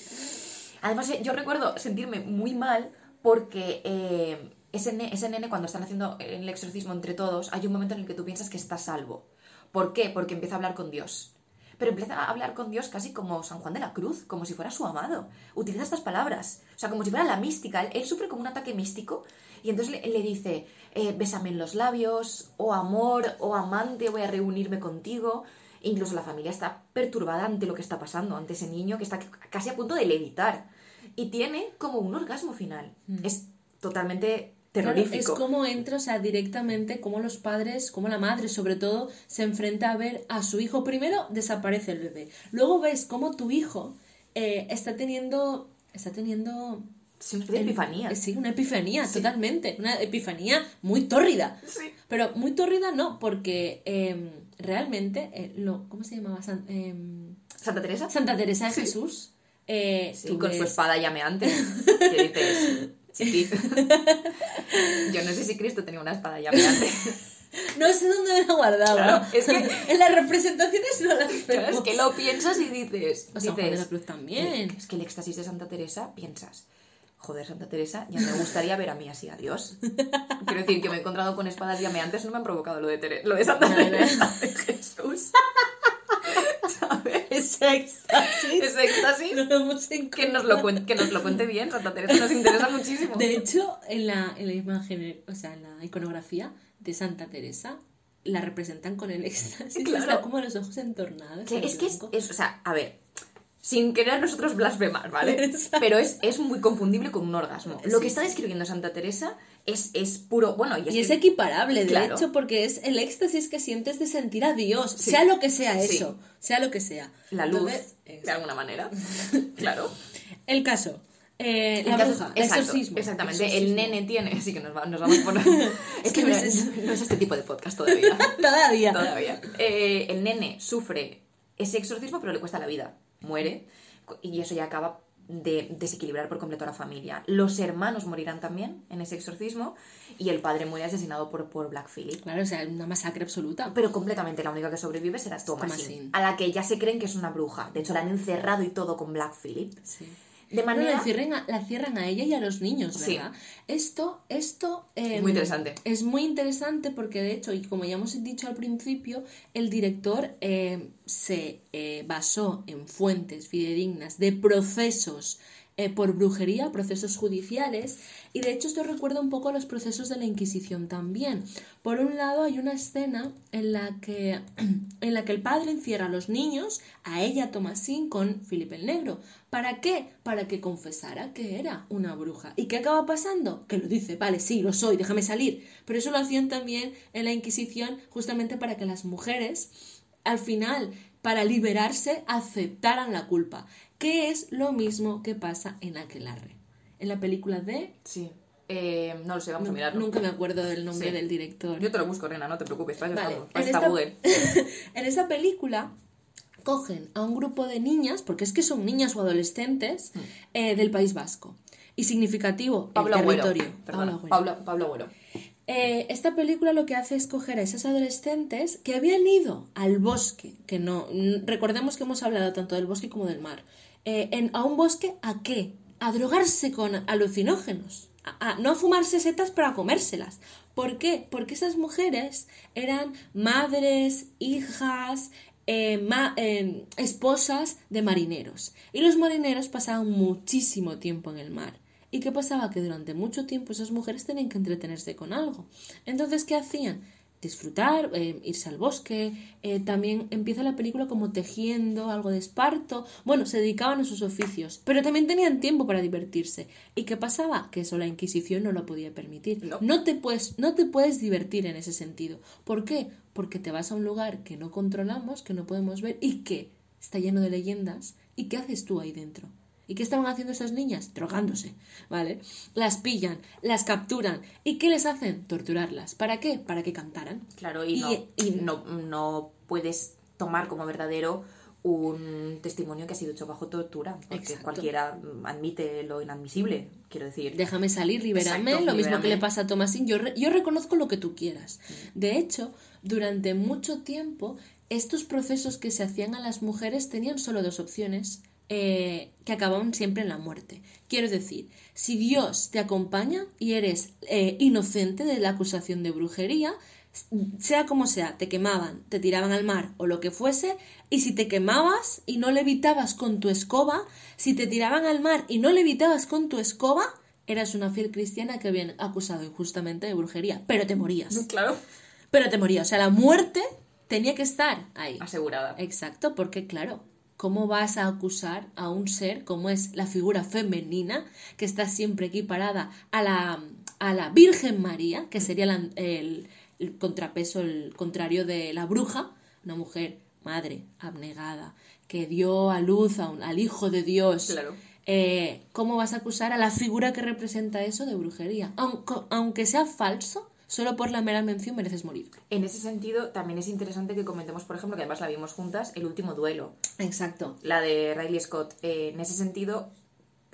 Además, eh, yo recuerdo sentirme muy mal porque eh, ese, ne- ese nene, cuando están haciendo el exorcismo entre todos, hay un momento en el que tú piensas que está salvo. ¿Por qué? Porque empieza a hablar con Dios. Pero empieza a hablar con Dios casi como San Juan de la Cruz, como si fuera su amado. Utiliza estas palabras. O sea, como si fuera la mística. Él, él sufre como un ataque místico y entonces le, le dice, eh, bésame en los labios, oh amor, oh amante, voy a reunirme contigo. Incluso la familia está perturbada ante lo que está pasando, ante ese niño que está casi a punto de levitar. Y tiene como un orgasmo final. Es totalmente Claro, terrorífico. es como entra, o sea, directamente, como los padres, como la madre, sobre todo, se enfrenta a ver a su hijo. Primero desaparece el bebé. Luego ves cómo tu hijo eh, está teniendo. Está teniendo. Es una epifanía. eh, Sí, una epifanía, Sí. totalmente. Una epifanía muy tórrida. Sí. Pero muy tórrida no, porque em, realmente, eh, lo, ¿cómo se llamaba? San- em, Santa Teresa. Santa Teresa de Sí. Jesús. eh, Sí, con su ves- espada llameante. Que dices, chiqui. Yo no sé si Cristo tenía una espada llameante. No sé dónde la guardaba. Claro, es que- en las representaciones no las Claro, es que lo piensas y dices. O San Juan de dices, la Cruz también. Es que el éxtasis de Santa Teresa, piensas. Joder, Santa Teresa, ya me gustaría ver a mí así, adiós. Quiero decir, que me he encontrado con espadas llameantes, no me han provocado lo de, Tere- lo de Santa. Teresa de Jesús. ¿Sabes? Ese éxtasis. Ese éxtasis. No lo hemos Que nos, lo cuen- que nos lo cuente bien, Santa Teresa nos interesa muchísimo. De hecho, en la, en la imagen, o sea, en la iconografía de Santa Teresa, la representan con el éxtasis. Claro. Está como los ojos entornados. Que en es que es- o sea, a ver, sin querer nosotros blasfemar, ¿vale? Exacto. Pero es, es muy confundible con un orgasmo. Lo Sí, que está describiendo Santa Teresa es, es puro... Bueno, y es, Y es que- equiparable, de Claro. hecho, porque es el éxtasis que sientes de sentir a Dios, Sí. sea lo que sea Sí. eso, sea lo que sea. la luz, Entonces, de alguna manera. claro. El caso, eh, El la caso- bruja, exacto, exorcismo. Exactamente. El nene tiene... Sí que nos, va- nos vamos por... es que es, no es este tipo de podcast todavía. Todavía. Todavía. Eh, el nene sufre ese exorcismo, pero le cuesta la vida. Muere. Y eso ya acaba de desequilibrar por completo a la familia. Los hermanos morirán también en ese exorcismo. Y el padre muere asesinado por, por Black Phillip. Claro, o sea, una masacre absoluta. Pero completamente la única que sobrevive será Thomasin, Thomasin. a la que ya se creen que es una bruja. De hecho, la han encerrado y todo con Black Phillip. Sí. De manera... la, cierran a, la cierran a ella y a los niños, Sí. ¿verdad? Esto, esto... eh, Muy interesante. Es muy interesante porque, de hecho, y como ya hemos dicho al principio, el director eh, se eh, basó en fuentes fidedignas de procesos eh, por brujería, procesos judiciales, y de hecho esto recuerda un poco a los procesos de la Inquisición también. Por un lado hay una escena en la que, en la que el padre encierra a los niños, a ella Tomasín con Felipe el Negro. ¿Para qué? Para que confesara que era una bruja. ¿Y qué acaba pasando? Que lo dice, vale, sí, lo soy, déjame salir. Pero eso lo hacían también en la Inquisición justamente para que las mujeres al final, para liberarse, aceptaran la culpa, que es lo mismo que pasa en Aquelarre. En la película de... Sí. Eh, no lo sé, vamos a mirarlo. Nunca me acuerdo del nombre Sí. del director. Yo te lo busco, Rena, no te preocupes. Vale, en esta- Google. en esa película cogen a un grupo de niñas, porque es que son niñas o adolescentes, eh, del País Vasco. Y significativo, Mm. Pablo el Agüero. territorio. Perdona, Pablo. Pablo, Pablo Agüero. Eh, esta película lo que hace es coger a esas adolescentes que habían ido al bosque, que no, n- recordemos que hemos hablado tanto del bosque como del mar, eh, en- a un bosque a qué? A drogarse con alucinógenos, a, a- no a fumarse setas para comérselas. ¿Por qué? Porque esas mujeres eran madres, hijas, eh, ma- eh, esposas de marineros. Y los marineros pasaban muchísimo tiempo en el mar. ¿Y qué pasaba? Que durante mucho tiempo esas mujeres tenían que entretenerse con algo. Entonces, ¿qué hacían? Disfrutar, eh, irse al bosque. eh, también empieza la película como tejiendo, algo de esparto. Bueno, se dedicaban a sus oficios, pero también tenían tiempo para divertirse. ¿Y qué pasaba? Que eso la Inquisición no lo podía permitir. No. te, puedes, no te puedes divertir en ese sentido. ¿Por qué? Porque te vas a un lugar que no controlamos, que no podemos ver y que está lleno de leyendas. ¿Y qué haces tú ahí dentro? ¿Y qué estaban haciendo esas niñas? Drogándose, ¿vale? Las pillan, las capturan. ¿Y qué les hacen? Torturarlas. ¿Para qué? Para que cantaran. Claro, y, Y- no, y- no, no puedes tomar como verdadero un testimonio que ha sido hecho bajo tortura, porque Exacto. cualquiera mm, admite lo inadmisible, quiero decir. Déjame salir, libérame. Exacto, lo mismo que le pasa a Tomasín. Yo, re- yo reconozco lo que tú quieras. De hecho, durante mucho tiempo, estos procesos que se hacían a las mujeres tenían solo dos opciones eh, que acababan siempre en la muerte. Quiero decir, si Dios te acompaña y eres eh, inocente de la acusación de brujería, sea como sea, te quemaban, te tiraban al mar o lo que fuese, y si te quemabas y no levitabas con tu escoba, si te tiraban al mar y no levitabas con tu escoba, eras una fiel cristiana que habían acusado injustamente de brujería, pero te morías. Claro. Pero te morías, o sea, la muerte tenía que estar ahí. Asegurada. Exacto, porque claro, ¿cómo vas a acusar a un ser como es la figura femenina, que está siempre equiparada a la, a la Virgen María, que sería la- el, el contrapeso, el contrario de la bruja, una mujer madre, abnegada, que dio a luz a un- al Hijo de Dios? Claro. Eh, ¿Cómo vas a acusar a la figura que representa eso de brujería? Aunque, aunque sea falso, solo por la mera mención mereces morir. En ese sentido, también es interesante que comentemos, por ejemplo, que además la vimos juntas, el último duelo, Exacto. la de Riley Scott. Eh, en ese sentido,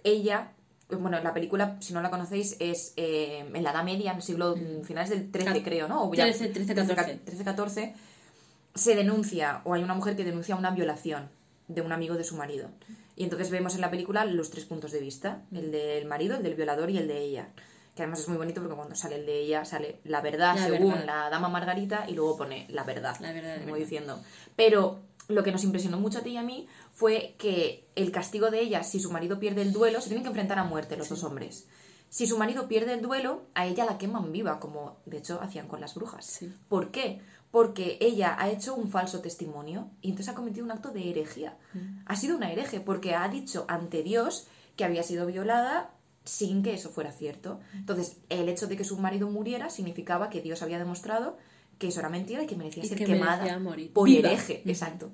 ella, bueno, la película, si no la conocéis, es eh, en la Edad Media, en el siglo mm, finales del 13, Ca- creo, ¿no? O ya- 13, 13, 14. 13, 14, se denuncia, o hay una mujer que denuncia una violación de un amigo de su marido. Y entonces vemos en la película los tres puntos de vista, el del marido, el del violador y el de ella. Que además es muy bonito porque cuando sale el de ella sale la verdad La según verdad. la dama Margarita y luego pone la verdad. La verdad como verdad. diciendo. Pero lo que nos impresionó mucho a ti y a mí fue que el castigo de ella, si su marido pierde el duelo, se tienen que enfrentar a muerte los dos hombres. Si su marido pierde el duelo, a ella la queman viva, como de hecho hacían con las brujas. Sí. ¿Por qué? porque ella ha hecho un falso testimonio y entonces ha cometido un acto de herejía. Ha sido una hereje porque ha dicho ante Dios que había sido violada sin que eso fuera cierto. Entonces, el hecho de que su marido muriera significaba que Dios había demostrado que eso era mentira y que merecía Y ser que quemada merecía morir. por Viva. hereje. Exacto.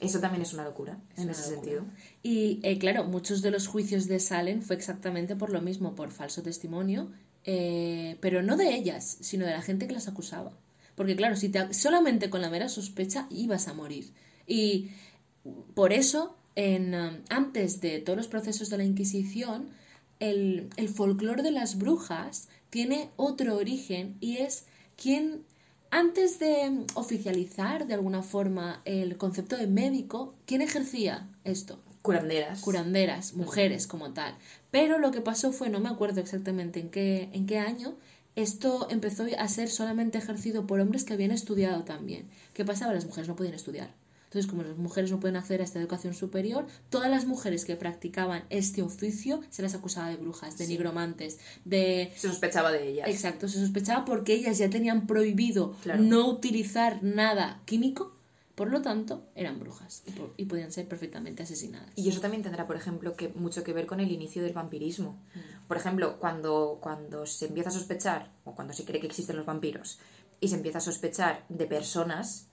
Eso también es una locura Es en una ese locura. sentido. Y eh, claro, muchos de los juicios de Salem fue exactamente por lo mismo, por falso testimonio, eh, pero no de ellas, sino de la gente que las acusaba. Porque claro, si te, solamente con la mera sospecha ibas a morir. Y por eso, en, um, antes de todos los procesos de la Inquisición, el, el folclore de las brujas tiene otro origen y es quien, antes de oficializar de alguna forma el concepto de médico, ¿quién ejercía esto? Curanderas. Curanderas, mujeres como tal. Pero lo que pasó fue, no me acuerdo exactamente en qué, en qué año, esto empezó a ser solamente ejercido por hombres que habían estudiado también. ¿Qué pasaba? Las mujeres no podían estudiar. Entonces, como las mujeres no pueden acceder a esta educación superior, todas las mujeres que practicaban este oficio se las acusaba de brujas, de nigromantes, de... Se sospechaba de ellas. Exacto, se sospechaba porque ellas ya tenían prohibido Claro. no utilizar nada químico, por lo tanto, eran brujas y, y podían ser perfectamente asesinadas. Y eso también tendrá, por ejemplo, que mucho que ver con el inicio del vampirismo. Mm. Por ejemplo, cuando, cuando se empieza a sospechar, o cuando se cree que existen los vampiros, y se empieza a sospechar de personas,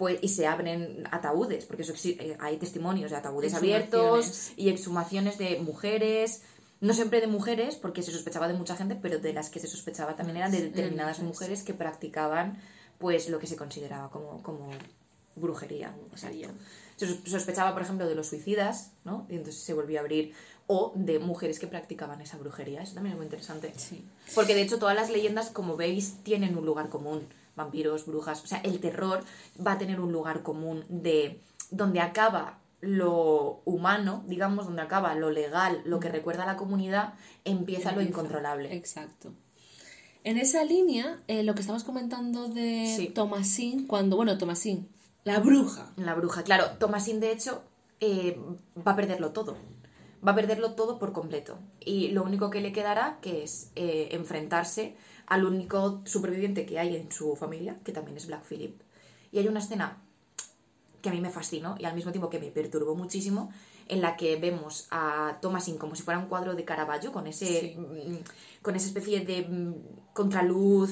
pues, y se abren ataúdes, porque eso eh, hay testimonios de ataúdes abiertos y exhumaciones de mujeres. No siempre de mujeres, porque se sospechaba de mucha gente, pero de las que se sospechaba también eran de determinadas mujeres. que practicaban pues lo que se consideraba como, como brujería. Exacto. Se sos- sospechaba, por ejemplo, de los suicidas, ¿no? Y entonces se volvió a abrir. O de mujeres que practicaban esa brujería. Eso también es muy interesante. Sí. Porque de hecho todas las leyendas, como veis, tienen un lugar común. Vampiros, brujas. O sea, el terror va a tener un lugar común de donde acaba lo humano, digamos, donde acaba lo legal, lo que recuerda a la comunidad, empieza lo incontrolable. Exacto. En esa línea, eh, lo que estabas comentando de Sí. Thomasín, cuando, bueno, Thomasín, la bruja. La bruja, claro. Thomasin, de hecho, eh, va a perderlo todo. Va a perderlo todo por completo. Y lo único que le quedará que es eh, enfrentarse al único superviviente que hay en su familia, que también es Black Phillip. Y hay una escena que a mí me fascinó y al mismo tiempo que me perturbó muchísimo, en la que vemos a Thomasin como si fuera un cuadro de Caravaggio, con ese Sí. mm, con esa especie de mm, contraluz,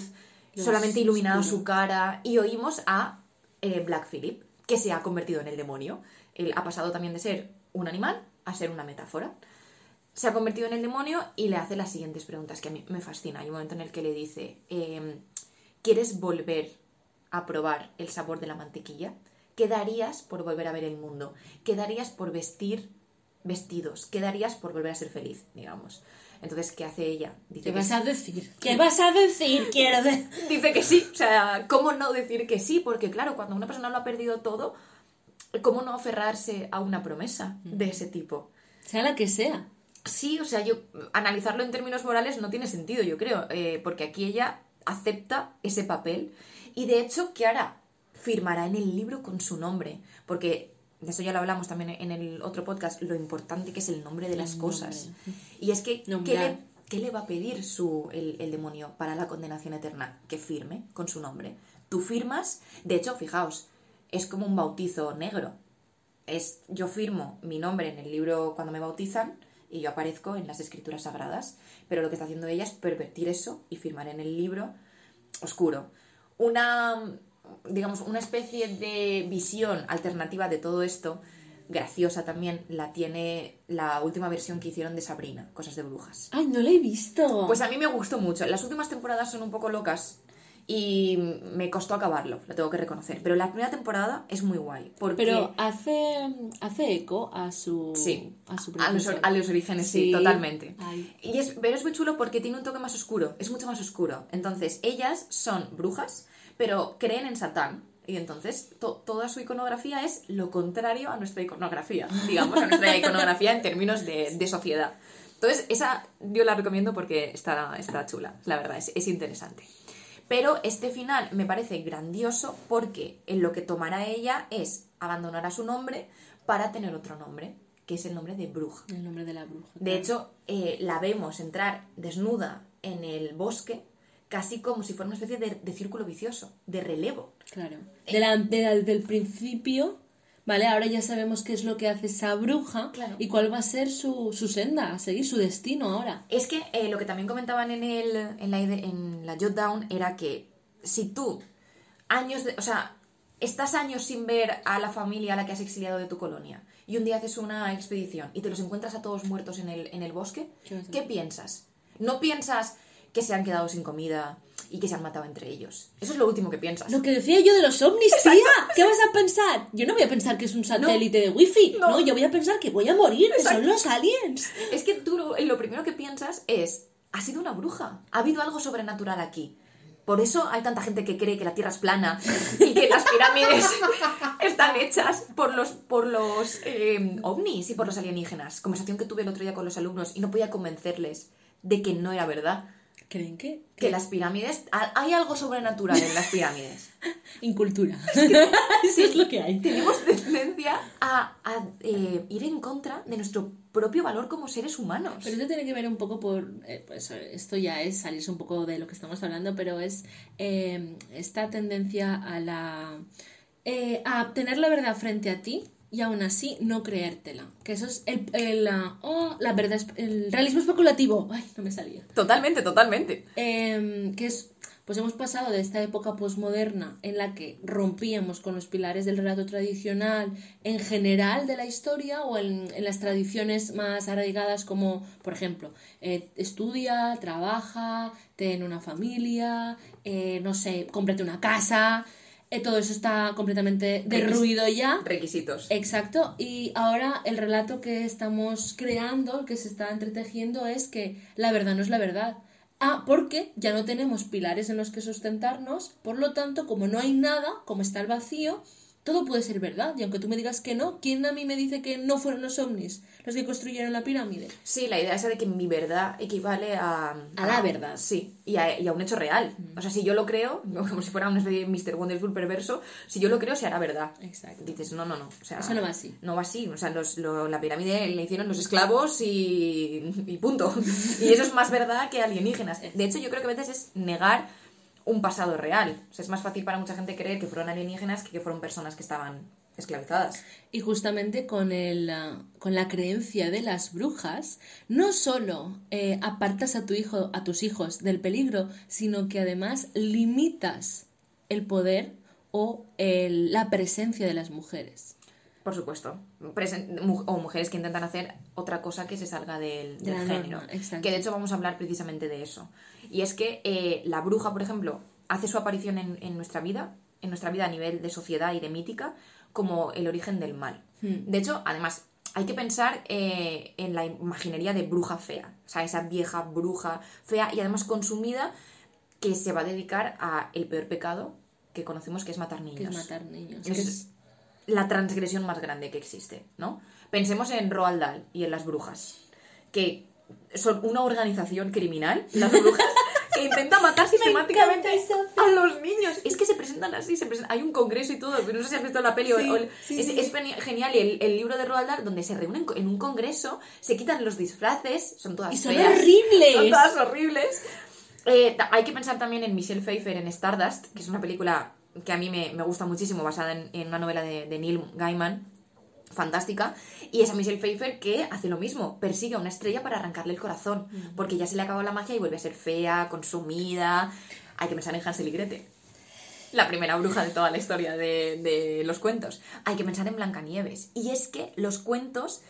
Luz solamente iluminada oscura. su cara, y oímos a eh, Black Phillip, que se ha convertido en el demonio. Él ha pasado también de ser un animal a ser una metáfora. Se ha convertido en el demonio y le hace las siguientes preguntas que a mí me fascina. Hay un momento en el que le dice, em, ¿quieres volver a probar el sabor de la mantequilla? ¿Qué darías por volver a ver el mundo? ¿Qué darías por vestir vestidos? ¿Qué darías por volver a ser feliz, digamos? Entonces, ¿qué hace ella? Dice ¿Qué que vas sí. a decir? ¿Qué vas a decir? Quiero decir. Dice que sí. O sea, ¿cómo no decir que sí? Porque claro, cuando una persona lo ha perdido todo, ¿cómo no aferrarse a una promesa de ese tipo? Sea la que sea. Sí, o sea, yo analizarlo en términos morales no tiene sentido, yo creo, eh, porque aquí ella acepta ese papel y de hecho, ¿qué hará? Firmará en el libro con su nombre, porque de eso ya lo hablamos también en el otro podcast, lo importante que es el nombre de las cosas. Y es que, ¿qué le, qué le va a pedir su, el, el demonio para la condenación eterna? Que firme con su nombre. Tú firmas, de hecho, fijaos, es como un bautizo negro. Es, yo firmo mi nombre en el libro cuando me bautizan y yo aparezco en las escrituras sagradas, pero lo que está haciendo ella es pervertir eso y firmar en el libro oscuro. Una, digamos, una especie de visión alternativa de todo esto, graciosa también, la tiene la última versión que hicieron de Sabrina, Cosas de Brujas. Ay, no la he visto. Pues a mí me gustó mucho. Las últimas temporadas son un poco locas y me costó acabarlo, lo tengo que reconocer. Pero la primera temporada es muy guay. Porque Pero hace, hace eco a su. Sí, a su a los, a los orígenes, sí, Sí. totalmente. Ay. Y es, pero es muy chulo porque tiene un toque más oscuro, es mucho más oscuro. Entonces, ellas son brujas, pero creen en Satán. Y entonces to- toda su iconografía es lo contrario a nuestra iconografía, digamos, a nuestra iconografía en términos de, de sociedad. Entonces, esa yo la recomiendo porque está, está chula, la verdad, es, es interesante. Pero este final me parece grandioso porque en lo que tomará ella es abandonar a su nombre para tener otro nombre, que es el nombre de bruja. El nombre de la bruja. De hecho, eh, la vemos entrar desnuda en el bosque, casi como si fuera una especie de, de círculo vicioso, de relevo. Claro. De la- de la- del principio, ¿vale? Ahora ya sabemos qué es lo que hace esa bruja Claro. y cuál va a ser su, su senda, a seguir su destino ahora. Es que eh, lo que también comentaban en, el, en, la, en la Jotdown era que si tú, años de, o sea, estás años sin ver a la familia a la que has exiliado de tu colonia y un día haces una expedición y te los encuentras a todos muertos en el, en el bosque, ¿Qué piensas? No piensas que se han quedado sin comida y que se han matado entre ellos. Eso es lo último que piensas. Lo que decía yo de los ovnis, tía. ¿Qué vas a pensar? Yo no voy a pensar que es un satélite de wifi. No. No. yo voy a pensar que voy a morir, que son los aliens. Es que tú lo, lo primero que piensas es, ha sido una bruja, ha habido algo sobrenatural aquí. Por eso hay tanta gente que cree que la Tierra es plana y que las pirámides están hechas por los, por los eh, ovnis y por los alienígenas. Conversación que tuve el otro día con los alumnos y no podía convencerles de que no era verdad. ¿Creen que? Que las pirámides, ha- hay algo sobrenatural en las pirámides. Incultura. Eso es lo que hay. Tenemos tendencia a, a, eh, ir en contra de nuestro propio valor como seres humanos. Pero eso tiene que ver un poco por, eh, pues esto ya es salirse un poco de lo que estamos hablando, pero es eh, esta tendencia a la, eh, a tener la verdad frente a ti y aún así no creértela. Que eso es el, el, ah, oh, la verdad, es- el realismo especulativo. Ay, no me salía. Totalmente, totalmente. Em, que es, pues hemos pasado de esta época posmoderna en la que rompíamos con los pilares del relato tradicional en general de la historia o en, en las tradiciones más arraigadas como, por ejemplo, eh, estudia, trabaja, ten una familia, eh, no sé, cómprate una casa, eh, todo eso está completamente derruido ya. Requisitos. Exacto, y ahora el relato que estamos creando, que se está entretejiendo, es que la verdad no es la verdad. Ah, porque ya no tenemos pilares en los que sustentarnos, por lo tanto, como no hay nada, como está el vacío, todo puede ser verdad. Y aunque tú me digas que no, ¿quién a mí me dice que no fueron los ovnis los que construyeron la pirámide? Sí, la idea esa de que mi verdad equivale a... A la verdad. Sí, y a, y a un hecho real. O sea, si yo lo creo, como si fuera una especie de Mr. Wonderful perverso, si yo lo creo, se hará verdad. Exacto. Dices, no, no, no. O sea, Eso no va así. No va así. O sea, los- lo- la pirámide le hicieron los esclavos y, y punto. Y eso es más verdad que alienígenas. De hecho, yo creo que a veces es negar un pasado real. O sea, es más fácil para mucha gente creer que fueron alienígenas que que fueron personas que estaban esclavizadas. Y justamente con, el, ah, con la creencia de las brujas, no solo eh, apartas a tu hijo, a tus hijos del peligro, sino que además limitas el poder o el- la presencia de las mujeres. Por supuesto. Presen- o mujeres que intentan hacer otra cosa que se salga del, género. Que de hecho vamos a hablar precisamente de eso. Y es que eh, la bruja, por ejemplo, hace su aparición en, en nuestra vida, en nuestra vida a nivel de sociedad y de mítica, como el origen del mal. Hmm. De hecho, además, hay que pensar eh, en la imaginería de bruja fea. O sea, esa vieja bruja fea y además consumida que se va a dedicar a el peor pecado que conocemos que es matar niños Que es matar niños. es la transgresión más grande que existe, ¿no? Pensemos en Roald Dahl y en las brujas, que son una organización criminal, las brujas, que intenta matar sistemáticamente a los niños. Es que se presentan así, se presentan- hay un congreso y todo, pero no sé si has visto la peli o- Sí, o el- sí, es, sí. es geni- genial y el, el libro de Roald Dahl donde se reúnen en un congreso, se quitan los disfraces, son todas Y son feas, horribles. son todas horribles. Eh, hay que pensar también en Michelle Pfeiffer en Stardust, que es una película que a mí me, me gusta muchísimo, basada en, en una novela de, de Neil Gaiman, fantástica. Y es a Michelle Pfeiffer que hace lo mismo, persigue a una estrella para arrancarle el corazón, porque ya se le acabó la magia y vuelve a ser fea, consumida. Hay que pensar en Hansel y Gretel. La primera bruja de toda la historia de, de los cuentos. Hay que pensar en Blancanieves. Y es que los cuentos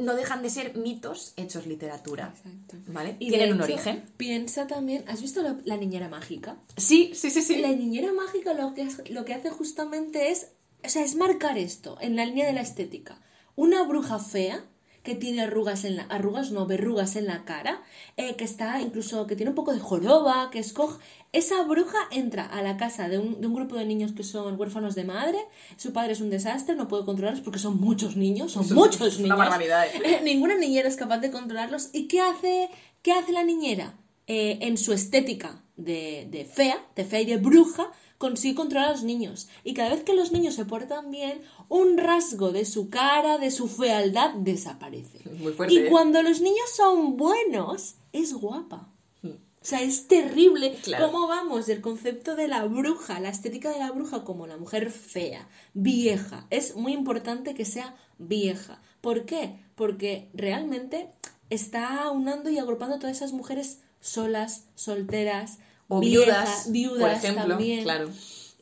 no dejan de ser mitos hechos literatura. Exacto. ¿Vale? Y Tienen un origen. Piensa también, ¿has visto la, la niñera mágica? Sí, sí, sí, sí. La niñera mágica lo que, lo que hace justamente es, o sea, es marcar esto en la línea de la estética. Una bruja fea que tiene arrugas en la, arrugas no, verrugas en la cara, eh, que está incluso, que tiene un poco de joroba, que escoge, esa bruja entra a la casa de un, de un grupo de niños que son huérfanos de madre, su padre es un desastre, no puede controlarlos porque son muchos niños, son Eso es muchos una niños. barbaridad, ¿eh? Eh, Ninguna niñera es capaz de controlarlos. ¿Y qué hace, qué hace la niñera? Eh, en su estética de, de fea, de fea y de bruja, consigue controlar a los niños. Y cada vez que los niños se portan bien, un rasgo de su cara, de su fealdad, desaparece. Muy fuerte, y ¿eh? cuando los niños son buenos, es guapa. O sea, es terrible Claro. cómo vamos del concepto de la bruja, la estética de la bruja como la mujer fea, vieja. Es muy importante que sea vieja. ¿Por qué? Porque realmente está aunando y agrupando todas esas mujeres solas, solteras, O viejas, viudas, viudas por ejemplo. también. Claro.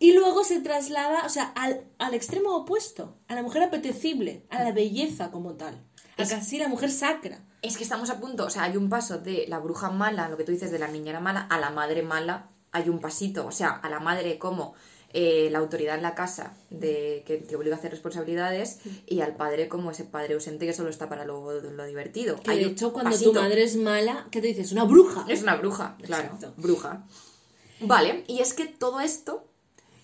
Y luego se traslada, o sea, al, al extremo opuesto, a la mujer apetecible, a la belleza como tal. A Es- casi la mujer sacra. Es que estamos a punto, o sea, hay un paso de la bruja mala, lo que tú dices de la niñera mala, a la madre mala, hay un pasito, o sea, a la madre como eh, la autoridad en la casa de que te obliga a hacer responsabilidades y al padre como ese padre ausente que solo está para lo, lo divertido. Que Hay de hecho, cuando pasito. tu madre es mala, ¿qué te dices? Una bruja. Es una bruja, claro, Exacto. bruja. Vale, y es que todo esto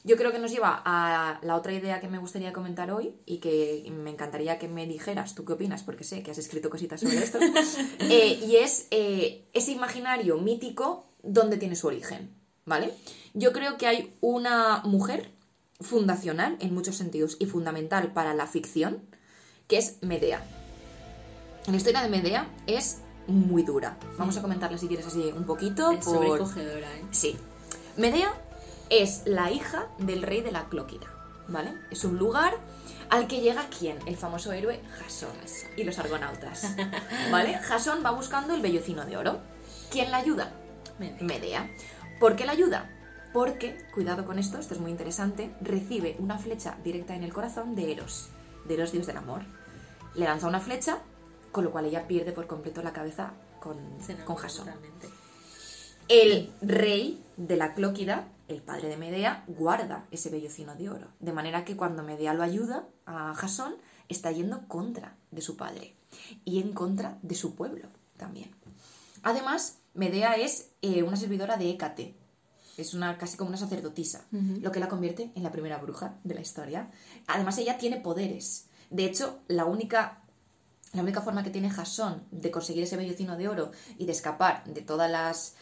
yo creo que nos lleva a la otra idea que me gustaría comentar hoy y que me encantaría que me dijeras tú qué opinas, porque sé que has escrito cositas sobre esto, Eh, y es eh, ese imaginario mítico donde tiene su origen, ¿vale? Yo creo que hay una mujer fundacional en muchos sentidos y fundamental para la ficción, que es Medea. La historia de Medea es muy dura. Vamos a comentarla si quieres así un poquito. Es por- sobrecogedora, ¿eh? Sí. Medea es la hija del rey de la Clóquida, ¿vale? Es un lugar al que llega quién? El famoso héroe Jasón y los argonautas, ¿vale? Jasón va buscando el vellocino de oro. ¿Quién la ayuda? Medea. Medea. ¿Por qué la ayuda? Porque, cuidado con esto, esto es muy interesante, recibe una flecha directa en el corazón de Eros, de Eros dios del amor. Le lanza una flecha, con lo cual ella pierde por completo la cabeza con, con Jasón. totalmente. El rey de la Clóquida, el padre de Medea, guarda ese vellocino de oro. De manera que cuando Medea lo ayuda a Jasón, está yendo contra de su padre y en contra de su pueblo también. Además, Medea es eh, una servidora de Hécate. Es una, casi como una sacerdotisa, lo que la convierte en la primera bruja de la historia. Además, ella tiene poderes. De hecho, la única la única forma que tiene Jasón de conseguir ese vellocino de oro y de escapar de todas las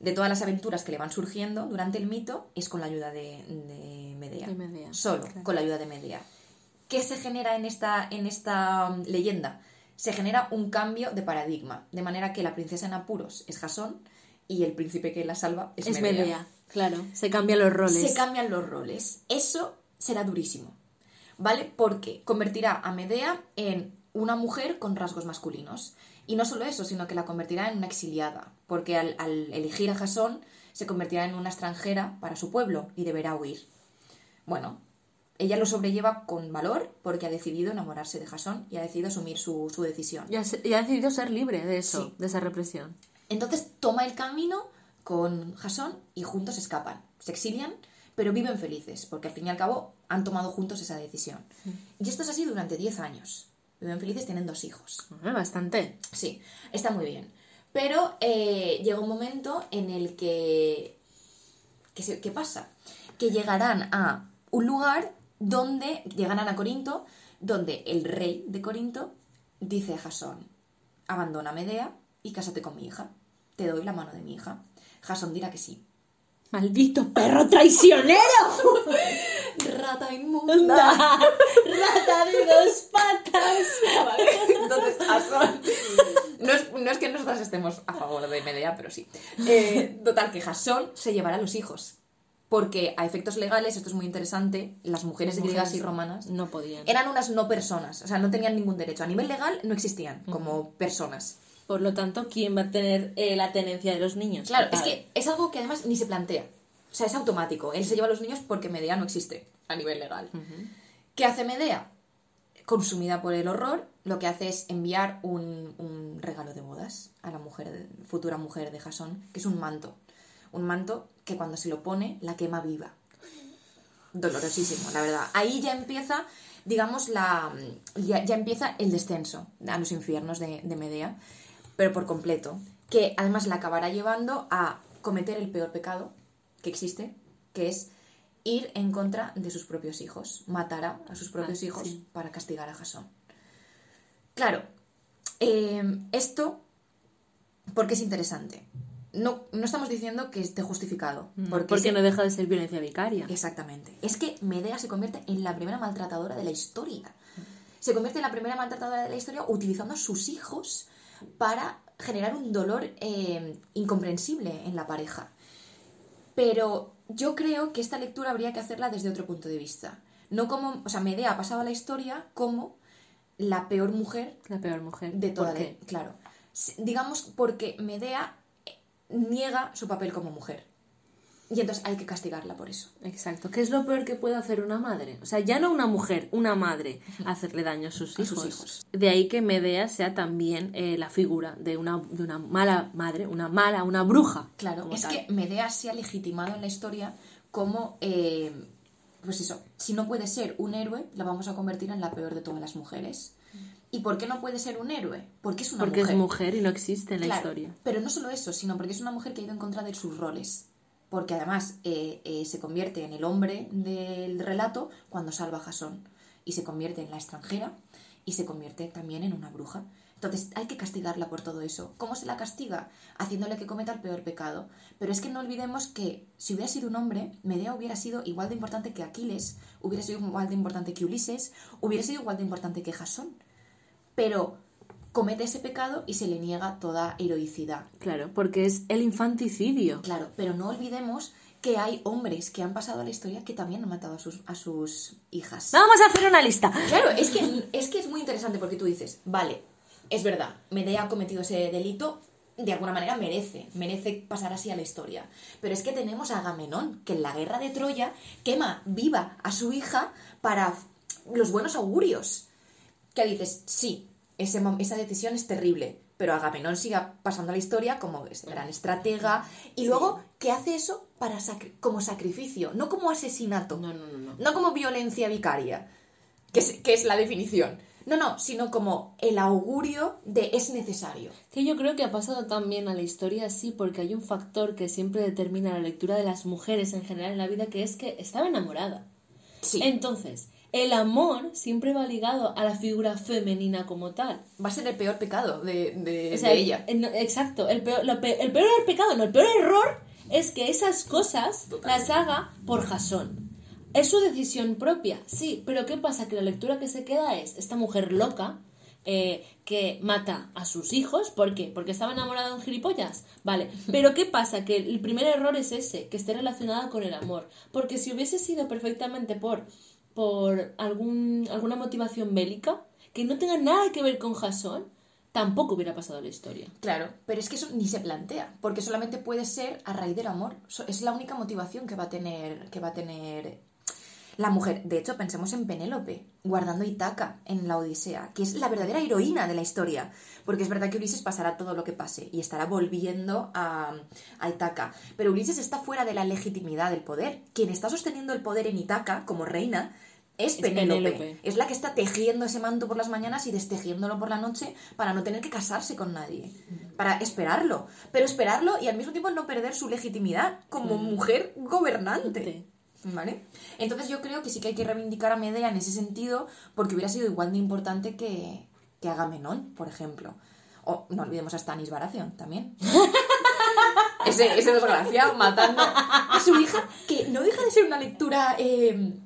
de todas las aventuras que le van surgiendo durante el mito es con la ayuda de, de Medea. De Medea, Solo claro. con la ayuda de Medea. ¿Qué se genera en esta, en esta um, leyenda? Se genera un cambio de paradigma, de manera que la princesa en apuros es Jasón y el príncipe que la salva es, Es Medea. Medea, claro. Se cambian los roles. Se cambian los roles. Eso será durísimo. ¿Vale? Porque convertirá a Medea en una mujer con rasgos masculinos. Y no solo eso, sino que la convertirá en una exiliada. Porque al, al elegir a Jasón, se convertirá en una extranjera para su pueblo y deberá huir. Bueno, ella lo sobrelleva con valor porque ha decidido enamorarse de Jasón y ha decidido asumir su, su decisión. Y ha, y ha decidido ser libre de eso, Sí. de esa represión. Entonces toma el camino con Jasón y juntos escapan. Se exilian, pero viven felices, porque al fin y al cabo han tomado juntos esa decisión. Y esto es así durante 10 años. Viven felices, tienen dos hijos. Ah, bastante. Sí, está muy bien. Pero eh, llega un momento en el que... ¿Qué, se- qué pasa? Que llegarán a un lugar donde... Llegarán a Corinto, donde el rey de Corinto dice a Jasón, abandona a Medea y cásate con mi hija. Te doy la mano de mi hija. Jasón dirá que sí. ¡Maldito perro traicionero! Rata ¡Anda! ¡Rata de dos patas! Entonces, Jasón. No es, no es que nosotras estemos a favor de Medea, pero sí. Eh, total, que Jasón se llevará a los hijos. Porque a efectos legales, esto es muy interesante, las mujeres Las griegas mujeres y romanas No podían. eran unas no personas, o sea, no tenían ningún derecho. A nivel legal no existían como personas. Por lo tanto, ¿quién va a tener eh, la tenencia de los niños? Claro, es que es algo que además ni se plantea. O sea, es automático. Él se lleva a los niños porque Medea no existe a nivel legal. ¿Qué hace Medea? Consumida por el horror, lo que hace es enviar un, un regalo de bodas a la mujer, futura mujer de Jasón, que es un manto. Un manto que cuando se lo pone la quema viva. Dolorosísimo, la verdad. Ahí ya empieza, digamos, la. Ya, ya empieza el descenso a los infiernos de, de Medea, pero por completo. Que además la acabará llevando a cometer el peor pecado que existe, que es ir en contra de sus propios hijos. Matará a sus propios Ah, hijos sí. para castigar a Jasón. Claro, eh, esto, porque es interesante. No, no estamos diciendo que esté justificado. No, porque porque se- no deja de ser violencia vicaria. Exactamente. Es que Medea se convierte en la primera maltratadora de la historia. Se convierte en la primera maltratadora de la historia utilizando a sus hijos para generar un dolor eh, incomprensible en la pareja. Pero yo creo que esta lectura habría que hacerla desde otro punto de vista. No como, o sea, Medea ha pasado a la historia como la peor mujer La peor mujer. de toda ¿Por la... qué? Claro. S- Digamos porque Medea niega su papel como mujer. Y entonces hay que castigarla por eso. Exacto. ¿Qué es lo peor que puede hacer una madre? O sea, ya no una mujer, una madre, hacerle daño a sus A hijos. sus hijos. De ahí que Medea sea también eh, la figura de una, de una mala madre, una mala, una bruja. Claro, es tal. que Medea se ha legitimado en la historia como, eh, pues eso, si no puede ser un héroe, la vamos a convertir en la peor de todas las mujeres. ¿Y por qué no puede ser un héroe? Porque es una Porque mujer. es mujer y no existe en la historia. Pero no solo eso, sino porque es una mujer que ha ido en contra de sus roles. Porque además eh, eh, se convierte en el hombre del relato cuando salva a Jasón. Y se convierte en la extranjera y se convierte también en una bruja. Entonces hay que castigarla por todo eso. ¿Cómo se la castiga? Haciéndole que cometa el peor pecado. Pero es que no olvidemos que si hubiera sido un hombre, Medea hubiera sido igual de importante que Aquiles, hubiera sido igual de importante que Ulises, hubiera sido igual de importante que Jasón. Pero comete ese pecado y se le niega toda heroicidad. Claro, porque es el infanticidio. Claro, pero no olvidemos que hay hombres que han pasado a la historia que también han matado a sus, a sus hijas. Vamos a hacer una lista. Claro, es que, es que es muy interesante porque tú dices, vale, es verdad, Medea ha cometido ese delito, de alguna manera merece, merece pasar así a la historia. Pero es que tenemos a Agamenón, que en la guerra de Troya quema viva a su hija para los buenos augurios. Que dices, sí, ese esa decisión es terrible, pero Agamenón sigue pasando a la historia como ese gran estratega y luego que hace eso para sacri- como sacrificio, no como asesinato. No, no, no, no. No como violencia vicaria, que es, que es la definición. No, no, sino como el augurio de es necesario. Que yo creo que ha pasado también a la historia así porque hay un factor que siempre determina la lectura de las mujeres en general en la vida, que es que estaba enamorada. Sí. Entonces, el amor siempre va ligado a la figura femenina como tal. Va a ser el peor pecado de, de- O sea, de ella. el- exacto. El peor, lo el peor pecado, no, el peor error es que esas cosas las haga por Jasón. Es su decisión propia, sí, pero ¿qué pasa? Que la lectura que se queda es esta mujer loca eh, que mata a sus hijos. ¿Por qué? Porque estaba enamorada de un gilipollas. Vale, pero ¿qué pasa? Que el primer error es ese, que esté relacionada con el amor. Porque si hubiese sido perfectamente por, por algún, alguna motivación bélica, que no tenga nada que ver con Jasón, tampoco hubiera pasado la historia. Claro, pero es que eso ni se plantea, porque solamente puede ser a raíz del amor. Es la única motivación que va a tener, que va a tener la mujer. De hecho, pensemos en Penélope, guardando Itaca en la Odisea, que es la verdadera heroína de la historia. Porque es verdad que Ulises pasará todo lo que pase y estará volviendo a, a Itaca. Pero Ulises está fuera de la legitimidad del poder. Quien está sosteniendo el poder en Itaca como reina es Penélope. Penélope. Es la que está tejiendo ese manto por las mañanas y destejiéndolo por la noche para no tener que casarse con nadie. Para esperarlo. Pero esperarlo y al mismo tiempo no perder su legitimidad como mujer gobernante. ¿Vale? Entonces yo creo que sí que hay que reivindicar a Medea en ese sentido porque hubiera sido igual de importante que, que Agamenón, por ejemplo. O no olvidemos a Stanis Baratheon también. ese, ese desgraciado matando a su hija, que no deja de ser una lectura eh,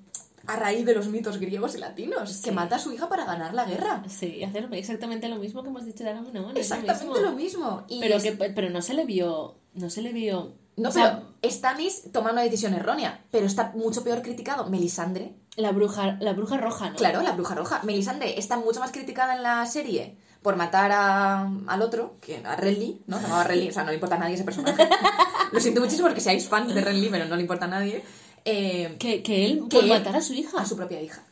a raíz de los mitos griegos y latinos, que Sí. mata a su hija para ganar la guerra. Sí, hacer exactamente lo mismo que hemos dicho de Agamenón. Exactamente lo mismo. Y Pero, es- que, pero no se le vio. No se le vio. No, o sea, pero Stannis toma una decisión errónea, pero está mucho peor criticado. Melisandre, la bruja, la bruja roja, ¿no? claro, la bruja roja. Melisandre está mucho más criticada en la serie por matar a- al otro, que a Renly, ¿no? Se llamaba Renly, o sea, no le importa a nadie ese personaje. Lo siento muchísimo porque seáis fans de Renly, pero no le importa a nadie. Eh, Que, que él Que por él- matar a su hija. a su propia hija.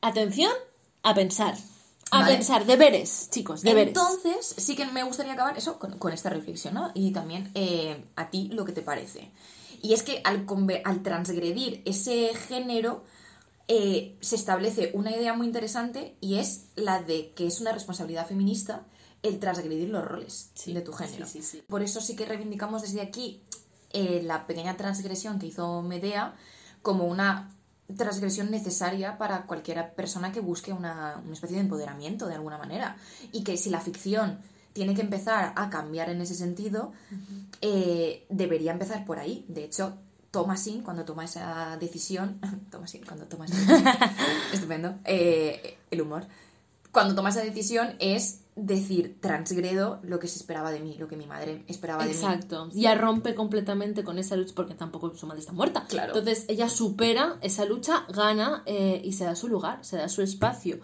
Atención, a pensar. A Vale. pensar, deberes, chicos, deberes. Entonces, sí que me gustaría acabar eso con, con esta reflexión, ¿no? Y también eh, a ti lo que te parece. Y es que al, transgredir ese género, eh, se establece una idea muy interesante y es la de que es una responsabilidad feminista el transgredir los roles Sí, de tu género. sí, sí, sí. Por eso sí que reivindicamos desde aquí eh, la pequeña transgresión que hizo Medea como una transgresión necesaria para cualquier persona que busque una, una especie de empoderamiento de alguna manera. Y que si la ficción tiene que empezar a cambiar en ese sentido, eh, debería empezar por ahí. De hecho, Thomasin, cuando toma esa decisión, Thomasin, cuando toma esa decisión, estupendo, eh, el humor, cuando toma esa decisión es decir, transgredo lo que se esperaba de mí, lo que mi madre esperaba de mí. Exacto. Ya rompe completamente con esa lucha porque tampoco su madre está muerta. Claro. Entonces ella supera esa lucha, gana eh, y se da su lugar, se da su espacio.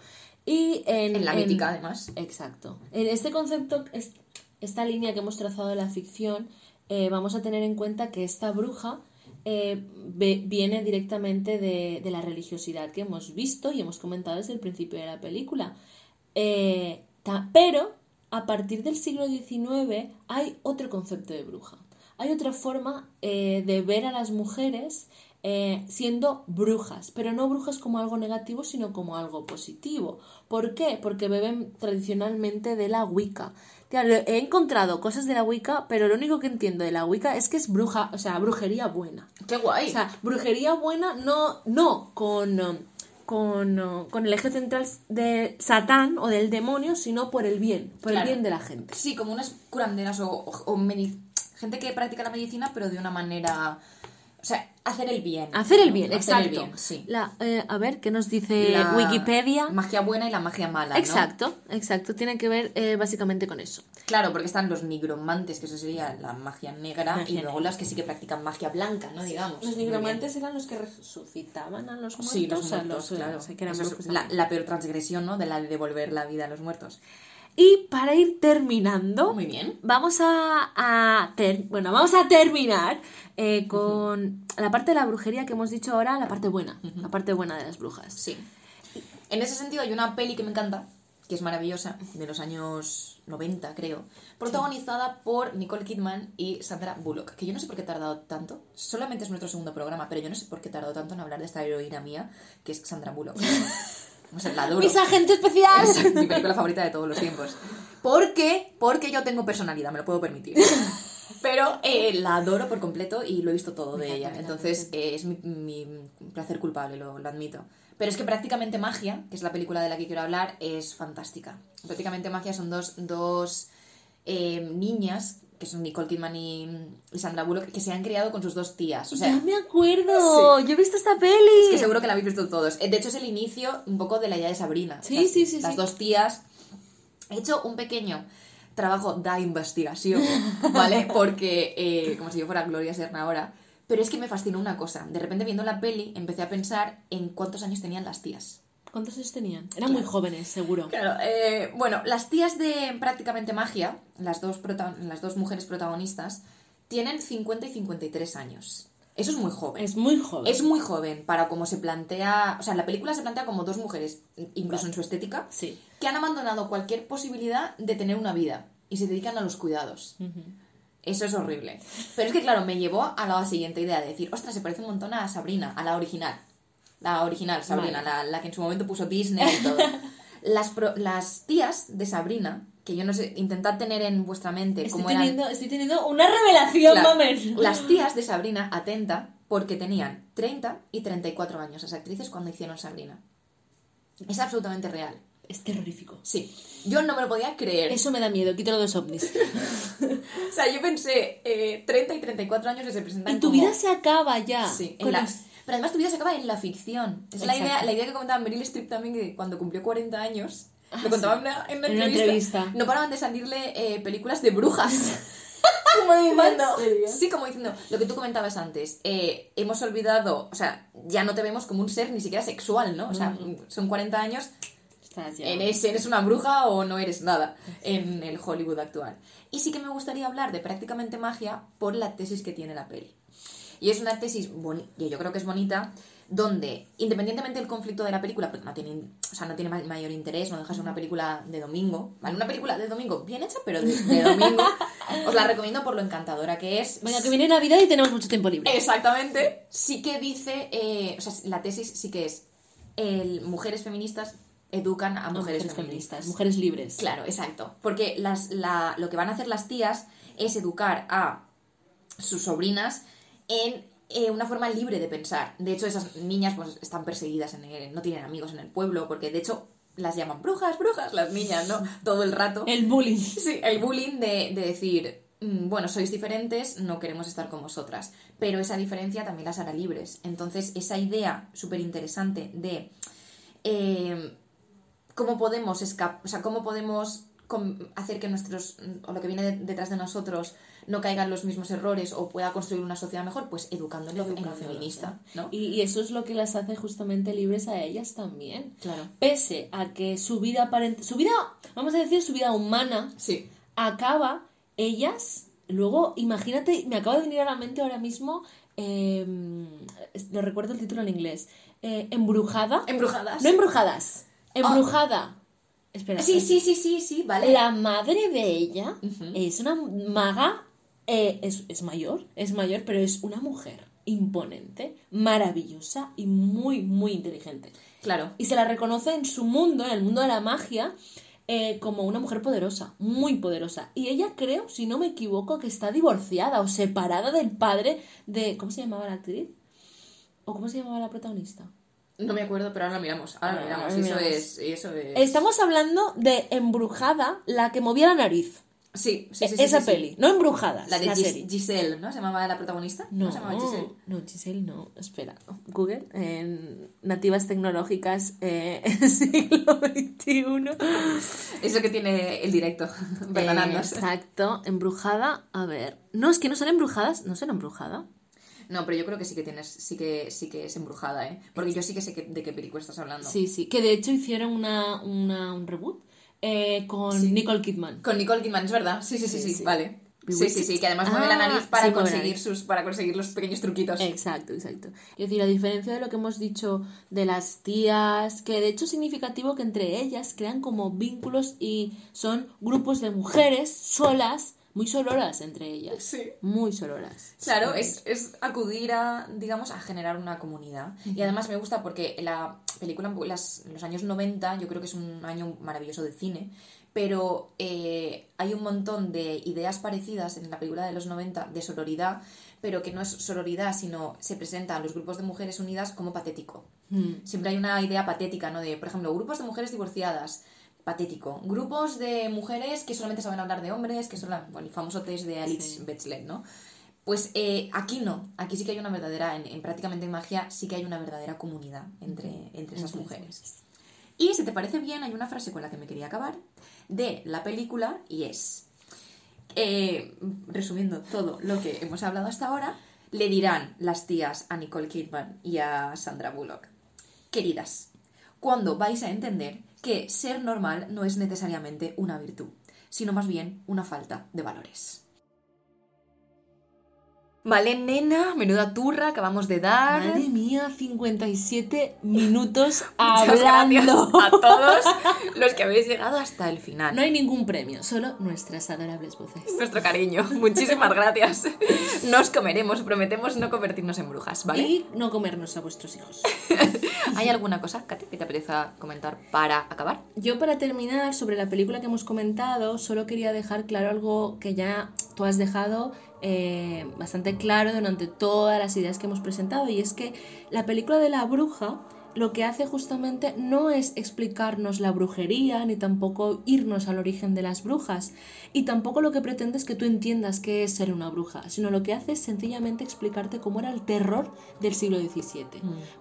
Y en, En la mítica, además. Exacto. En este concepto, es- esta línea que hemos trazado de la ficción, eh, vamos a tener en cuenta que esta bruja eh, ve- viene directamente de, de la religiosidad que hemos visto y hemos comentado desde el principio de la película. Eh, pero a partir del siglo XIX hay otro concepto de bruja. Hay otra forma eh, de ver a las mujeres eh, siendo brujas, pero no brujas como algo negativo, sino como algo positivo. ¿Por qué? Porque beben tradicionalmente de la Wicca. Tía, he encontrado cosas de la Wicca, pero lo único que entiendo de la Wicca es que es bruja, o sea, brujería buena. ¡Qué guay! O sea, brujería buena no, no con, um, con, uh, con el eje central de Satán o del demonio, sino por el bien, por Claro. el bien de la gente. Sí, como unas curanderas o, o- o gente que practica la medicina, pero de una manera. O sea, hacer el bien. Hacer el bien, exacto. el bien, sí. La, eh, a ver, ¿qué nos dice La Wikipedia? Magia buena y la magia mala. ¿no? Exacto, exacto. Tiene que ver eh, básicamente con eso. Claro, porque están los nigromantes, que eso sería la magia negra, Magia y luego las que sí que practican magia blanca, ¿no? Digamos. Los nigromantes eran los que resucitaban a los muertos. Sí, los muertos, los, claro. o sea, que eran Eso la, peor transgresión, ¿no? De la de devolver la vida a los muertos. Y para ir terminando, Muy bien. vamos a, a ter- bueno, vamos a terminar eh, con la parte de la brujería que hemos dicho ahora, la parte buena, la parte buena de las brujas. Sí. En ese sentido hay una peli que me encanta, que es maravillosa, de los años 90, creo, protagonizada por Nicole Kidman y Sandra Bullock, que yo no sé por qué he tardado tanto, solamente es nuestro segundo programa, pero yo no sé por qué he tardado tanto en hablar de esta heroína mía, que es Sandra Bullock. O sea, la. ¡Mis agentes especiales! Es mi película favorita de todos los tiempos. ¿Por qué? Porque yo tengo personalidad, me lo puedo permitir. Pero eh, la adoro por completo y lo he visto todo de ella. Entonces eh, es mi, mi placer culpable, lo, lo admito. Pero es que prácticamente Magia, que es la película de la que quiero hablar, es fantástica. Prácticamente Magia son dos, dos eh, niñas, que son Nicole Kidman y, y Sandra Bullock, que se han criado con sus dos tías. O sea, me acuerdo, yo he visto esta peli. es que seguro que la habéis visto todos. De hecho, es el inicio un poco de la idea de Sabrina. Sí, Las- sí, sí, Las sí. dos tías. He hecho un pequeño trabajo de investigación, ¿vale? Porque, eh, como si yo fuera Gloria Serna ahora. Pero es que me fascinó una cosa. De repente, viendo la peli, empecé a pensar en cuántos años tenían las tías. ¿Cuántos años tenían? Eran muy jóvenes, seguro. Claro, eh, bueno, las tías de prácticamente magia, las dos, las dos mujeres protagonistas, tienen 50 y 53 años. Eso es muy joven. Es muy joven. Es muy joven para como se plantea, o sea, la película se plantea como dos mujeres, incluso en su estética, Sí. que han abandonado cualquier posibilidad de tener una vida y se dedican a los cuidados. Eso es horrible. Pero es que, claro, me llevó a la siguiente idea de decir, ostras, se parece un montón a Sabrina, a la original. La original, Sabrina, Vale. la, la que en su momento puso Disney y todo. Las, pro- las tías de Sabrina, que yo no sé, intentad tener en vuestra mente Estoy cómo eran... teniendo, estoy teniendo una revelación, Claro, mamen. Las tías de Sabrina, atenta, porque tenían 30 y 34 años las actrices cuando hicieron Sabrina. Es absolutamente real. Es terrorífico. Sí. Yo no me lo podía creer. Eso me da miedo, quítalo de los ovnis. O sea, yo pensé, eh, 30 y 34 años que se presentan Y tu como- vida se acaba ya. Sí, en la- los- Pero además tu vida se acaba en la ficción. Es la idea, la idea que comentaba Meryl Streep también, que cuando cumplió 40 años, lo contaba sí. en, una, en una En una entrevista, entrevista. no paraban de salirle eh, películas de brujas. como diciendo, sí, como diciendo, lo que tú comentabas antes, eh, hemos olvidado, o sea, ya no te vemos como un ser ni siquiera sexual, ¿no? O sea, son 40 años, Estás ya. eres, eres una bruja o no eres nada en el Hollywood actual. Y sí que me gustaría hablar de prácticamente magia por la tesis que tiene la peli. Y es una tesis, que yo creo que es bonita, donde, independientemente del conflicto de la película, porque no tiene, o sea, no tiene ma- mayor interés, no deja de ser una película de domingo, ¿vale? Una película de domingo bien hecha, pero de, de domingo, os la recomiendo por lo encantadora que es. Venga, que viene Navidad y tenemos mucho tiempo libre. Exactamente. Sí que dice, eh, o sea, la tesis sí que es, el, mujeres feministas educan a mujeres, feministas. Mujeres libres. Claro, exacto. Porque las, la- lo que van a hacer las tías es educar a sus sobrinas en eh, una forma libre de pensar. De hecho, esas niñas pues están perseguidas, en el- no tienen amigos en el pueblo, porque de hecho las llaman brujas, brujas, las niñas, ¿no? Todo el rato. El bullying. Sí, el bullying de, de decir, mm, bueno, sois diferentes, no queremos estar con vosotras. Pero esa diferencia también las hará libres. Entonces, esa idea súper interesante de eh, cómo podemos escapar, o sea, cómo podemos hacer que nuestros, o lo que viene de- detrás de nosotros, no caigan los mismos errores o pueda construir una sociedad mejor, pues educando en lo, en lo feminista, ¿no? Y, y eso es lo que las hace justamente libres a ellas también. Claro. Pese a que su vida aparente, su vida, vamos a decir, su vida humana Sí. acaba, ellas, luego, imagínate, me acaba de venir a la mente ahora mismo, eh, no recuerdo el título en inglés, eh, Embrujada. Embrujadas. No embrujadas, embrujada. Espera. Sí, sí, sí, sí, sí, vale. La madre de ella es una maga, eh, es, es mayor, es mayor, pero es una mujer imponente, maravillosa y muy, muy inteligente. Claro. Y se la reconoce en su mundo, en el mundo de la magia, eh, como una mujer poderosa, muy poderosa. Y ella creo, si no me equivoco, que está divorciada o separada del padre de... ¿Cómo se llamaba la actriz? ¿O cómo se llamaba la protagonista? No me acuerdo, pero ahora lo miramos. Ahora lo Ahora miramos. eso es. eso es... Estamos hablando de Embrujada, la que movía la nariz. Sí, sí, sí. E- sí, Esa sí, sí. peli, no Embrujadas, La de la Gis- serie. Giselle, ¿no? ¿Se llamaba la protagonista? No, se llamaba Giselle? no, Giselle no. Espera, Google, en nativas tecnológicas, eh, siglo XXI. Es lo que tiene el directo. Eh, exacto, embrujada. A ver. No, es que no son embrujadas. No son embrujada. No, pero yo creo que sí que tienes, sí que, sí que es embrujada, ¿eh? Porque yo sí que sé que- de qué película estás hablando. Sí, sí. Que de hecho hicieron una, una- un reboot eh, con Sí. Nicole Kidman. Con Nicole Kidman, es verdad. Sí, sí, sí, sí, vale. Sí, sí, sí, que además mueve la Ah, nariz para sí, conseguir sus, para conseguir los pequeños truquitos. Exacto, exacto. Es decir, a diferencia de lo que hemos dicho de las tías, que de hecho es significativo que entre ellas crean como vínculos y son grupos de mujeres solas, muy sororas entre ellas. Sí. Muy sororas. Claro, es, es acudir a, digamos, a generar una comunidad. Y además me gusta porque la película, las, los años 90, yo creo que es un año maravilloso de cine, pero eh, hay un montón de ideas parecidas en la película de los 90 de sororidad, pero que no es sororidad, sino se presenta a los grupos de mujeres unidas como patético. Mm. Siempre hay una idea patética, ¿no? De, por ejemplo, grupos de mujeres divorciadas, patético. Grupos de mujeres que solamente saben hablar de hombres, que son la- bueno, el famoso test de Alice Sí. ¿no? Pues eh, aquí no, aquí sí que hay una verdadera, en, en prácticamente en magia, sí que hay una verdadera comunidad entre, entre esas mujeres. Y si te parece bien, hay una frase con la que me quería acabar de la película y es, eh, resumiendo todo lo que hemos hablado hasta ahora, le dirán las tías a Nicole Kidman y a Sandra Bullock, queridas, ¿cuándo vais a entender que ser normal no es necesariamente una virtud, sino más bien una falta de valores? Vale, nena, menuda turra acabamos de dar. Madre mía, 57 minutos hablando. a todos los que habéis llegado hasta el final. No hay ningún premio, solo nuestras adorables voces. Nuestro cariño. Muchísimas gracias. Nos comeremos, prometemos no convertirnos en brujas, ¿vale? Y no comernos a vuestros hijos. ¿Hay alguna cosa, Katy, que te apetezca comentar para acabar? Yo para terminar, sobre la película que hemos comentado, solo quería dejar claro algo que ya tú has dejado eh, bastante claro durante todas las ideas que hemos presentado, y es que la película de la bruja lo que hace justamente no es explicarnos la brujería, ni tampoco irnos al origen de las brujas, y tampoco lo que pretende es que tú entiendas qué es ser una bruja, sino lo que hace es sencillamente explicarte cómo era el terror del siglo XVII.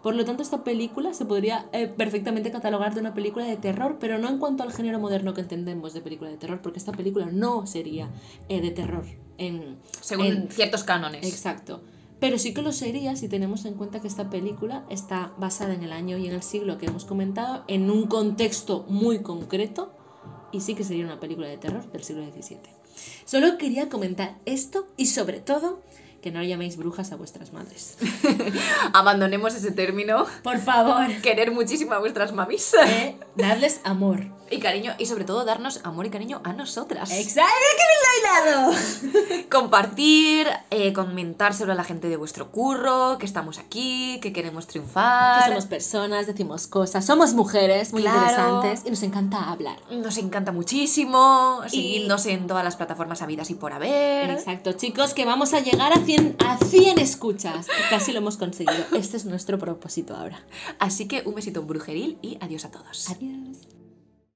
Por lo tanto, esta película se podría eh, perfectamente catalogar de una película de terror, pero no en cuanto al género moderno que entendemos de película de terror, porque esta película no sería eh, de terror. En, Según en- ciertos cánones. Exacto. Pero sí que lo sería si tenemos en cuenta que esta película está basada en el año y en el siglo que hemos comentado, en un contexto muy concreto, y sí que sería una película de terror del siglo XVII. Solo quería comentar esto y sobre todo que no llaméis brujas a vuestras madres. Abandonemos ese término. Por favor, Querer muchísimo a vuestras mamis. eh, dadles amor. Y cariño, y sobre todo darnos amor y cariño a nosotras. ¡Exacto! ¡Que me lo he hilado! Compartir, eh, comentárselo a la gente de vuestro curro, que estamos aquí, que queremos triunfar. Que somos personas, decimos cosas, somos mujeres muy Claro. interesantes y nos encanta hablar. Nos encanta muchísimo. Seguidnos en todas las plataformas habidas y por haber. Exacto, chicos, que vamos a llegar a 100, a 100 escuchas. Casi lo hemos conseguido. Este es nuestro propósito ahora. Así que un besito brujeril y adiós a todos. Adiós.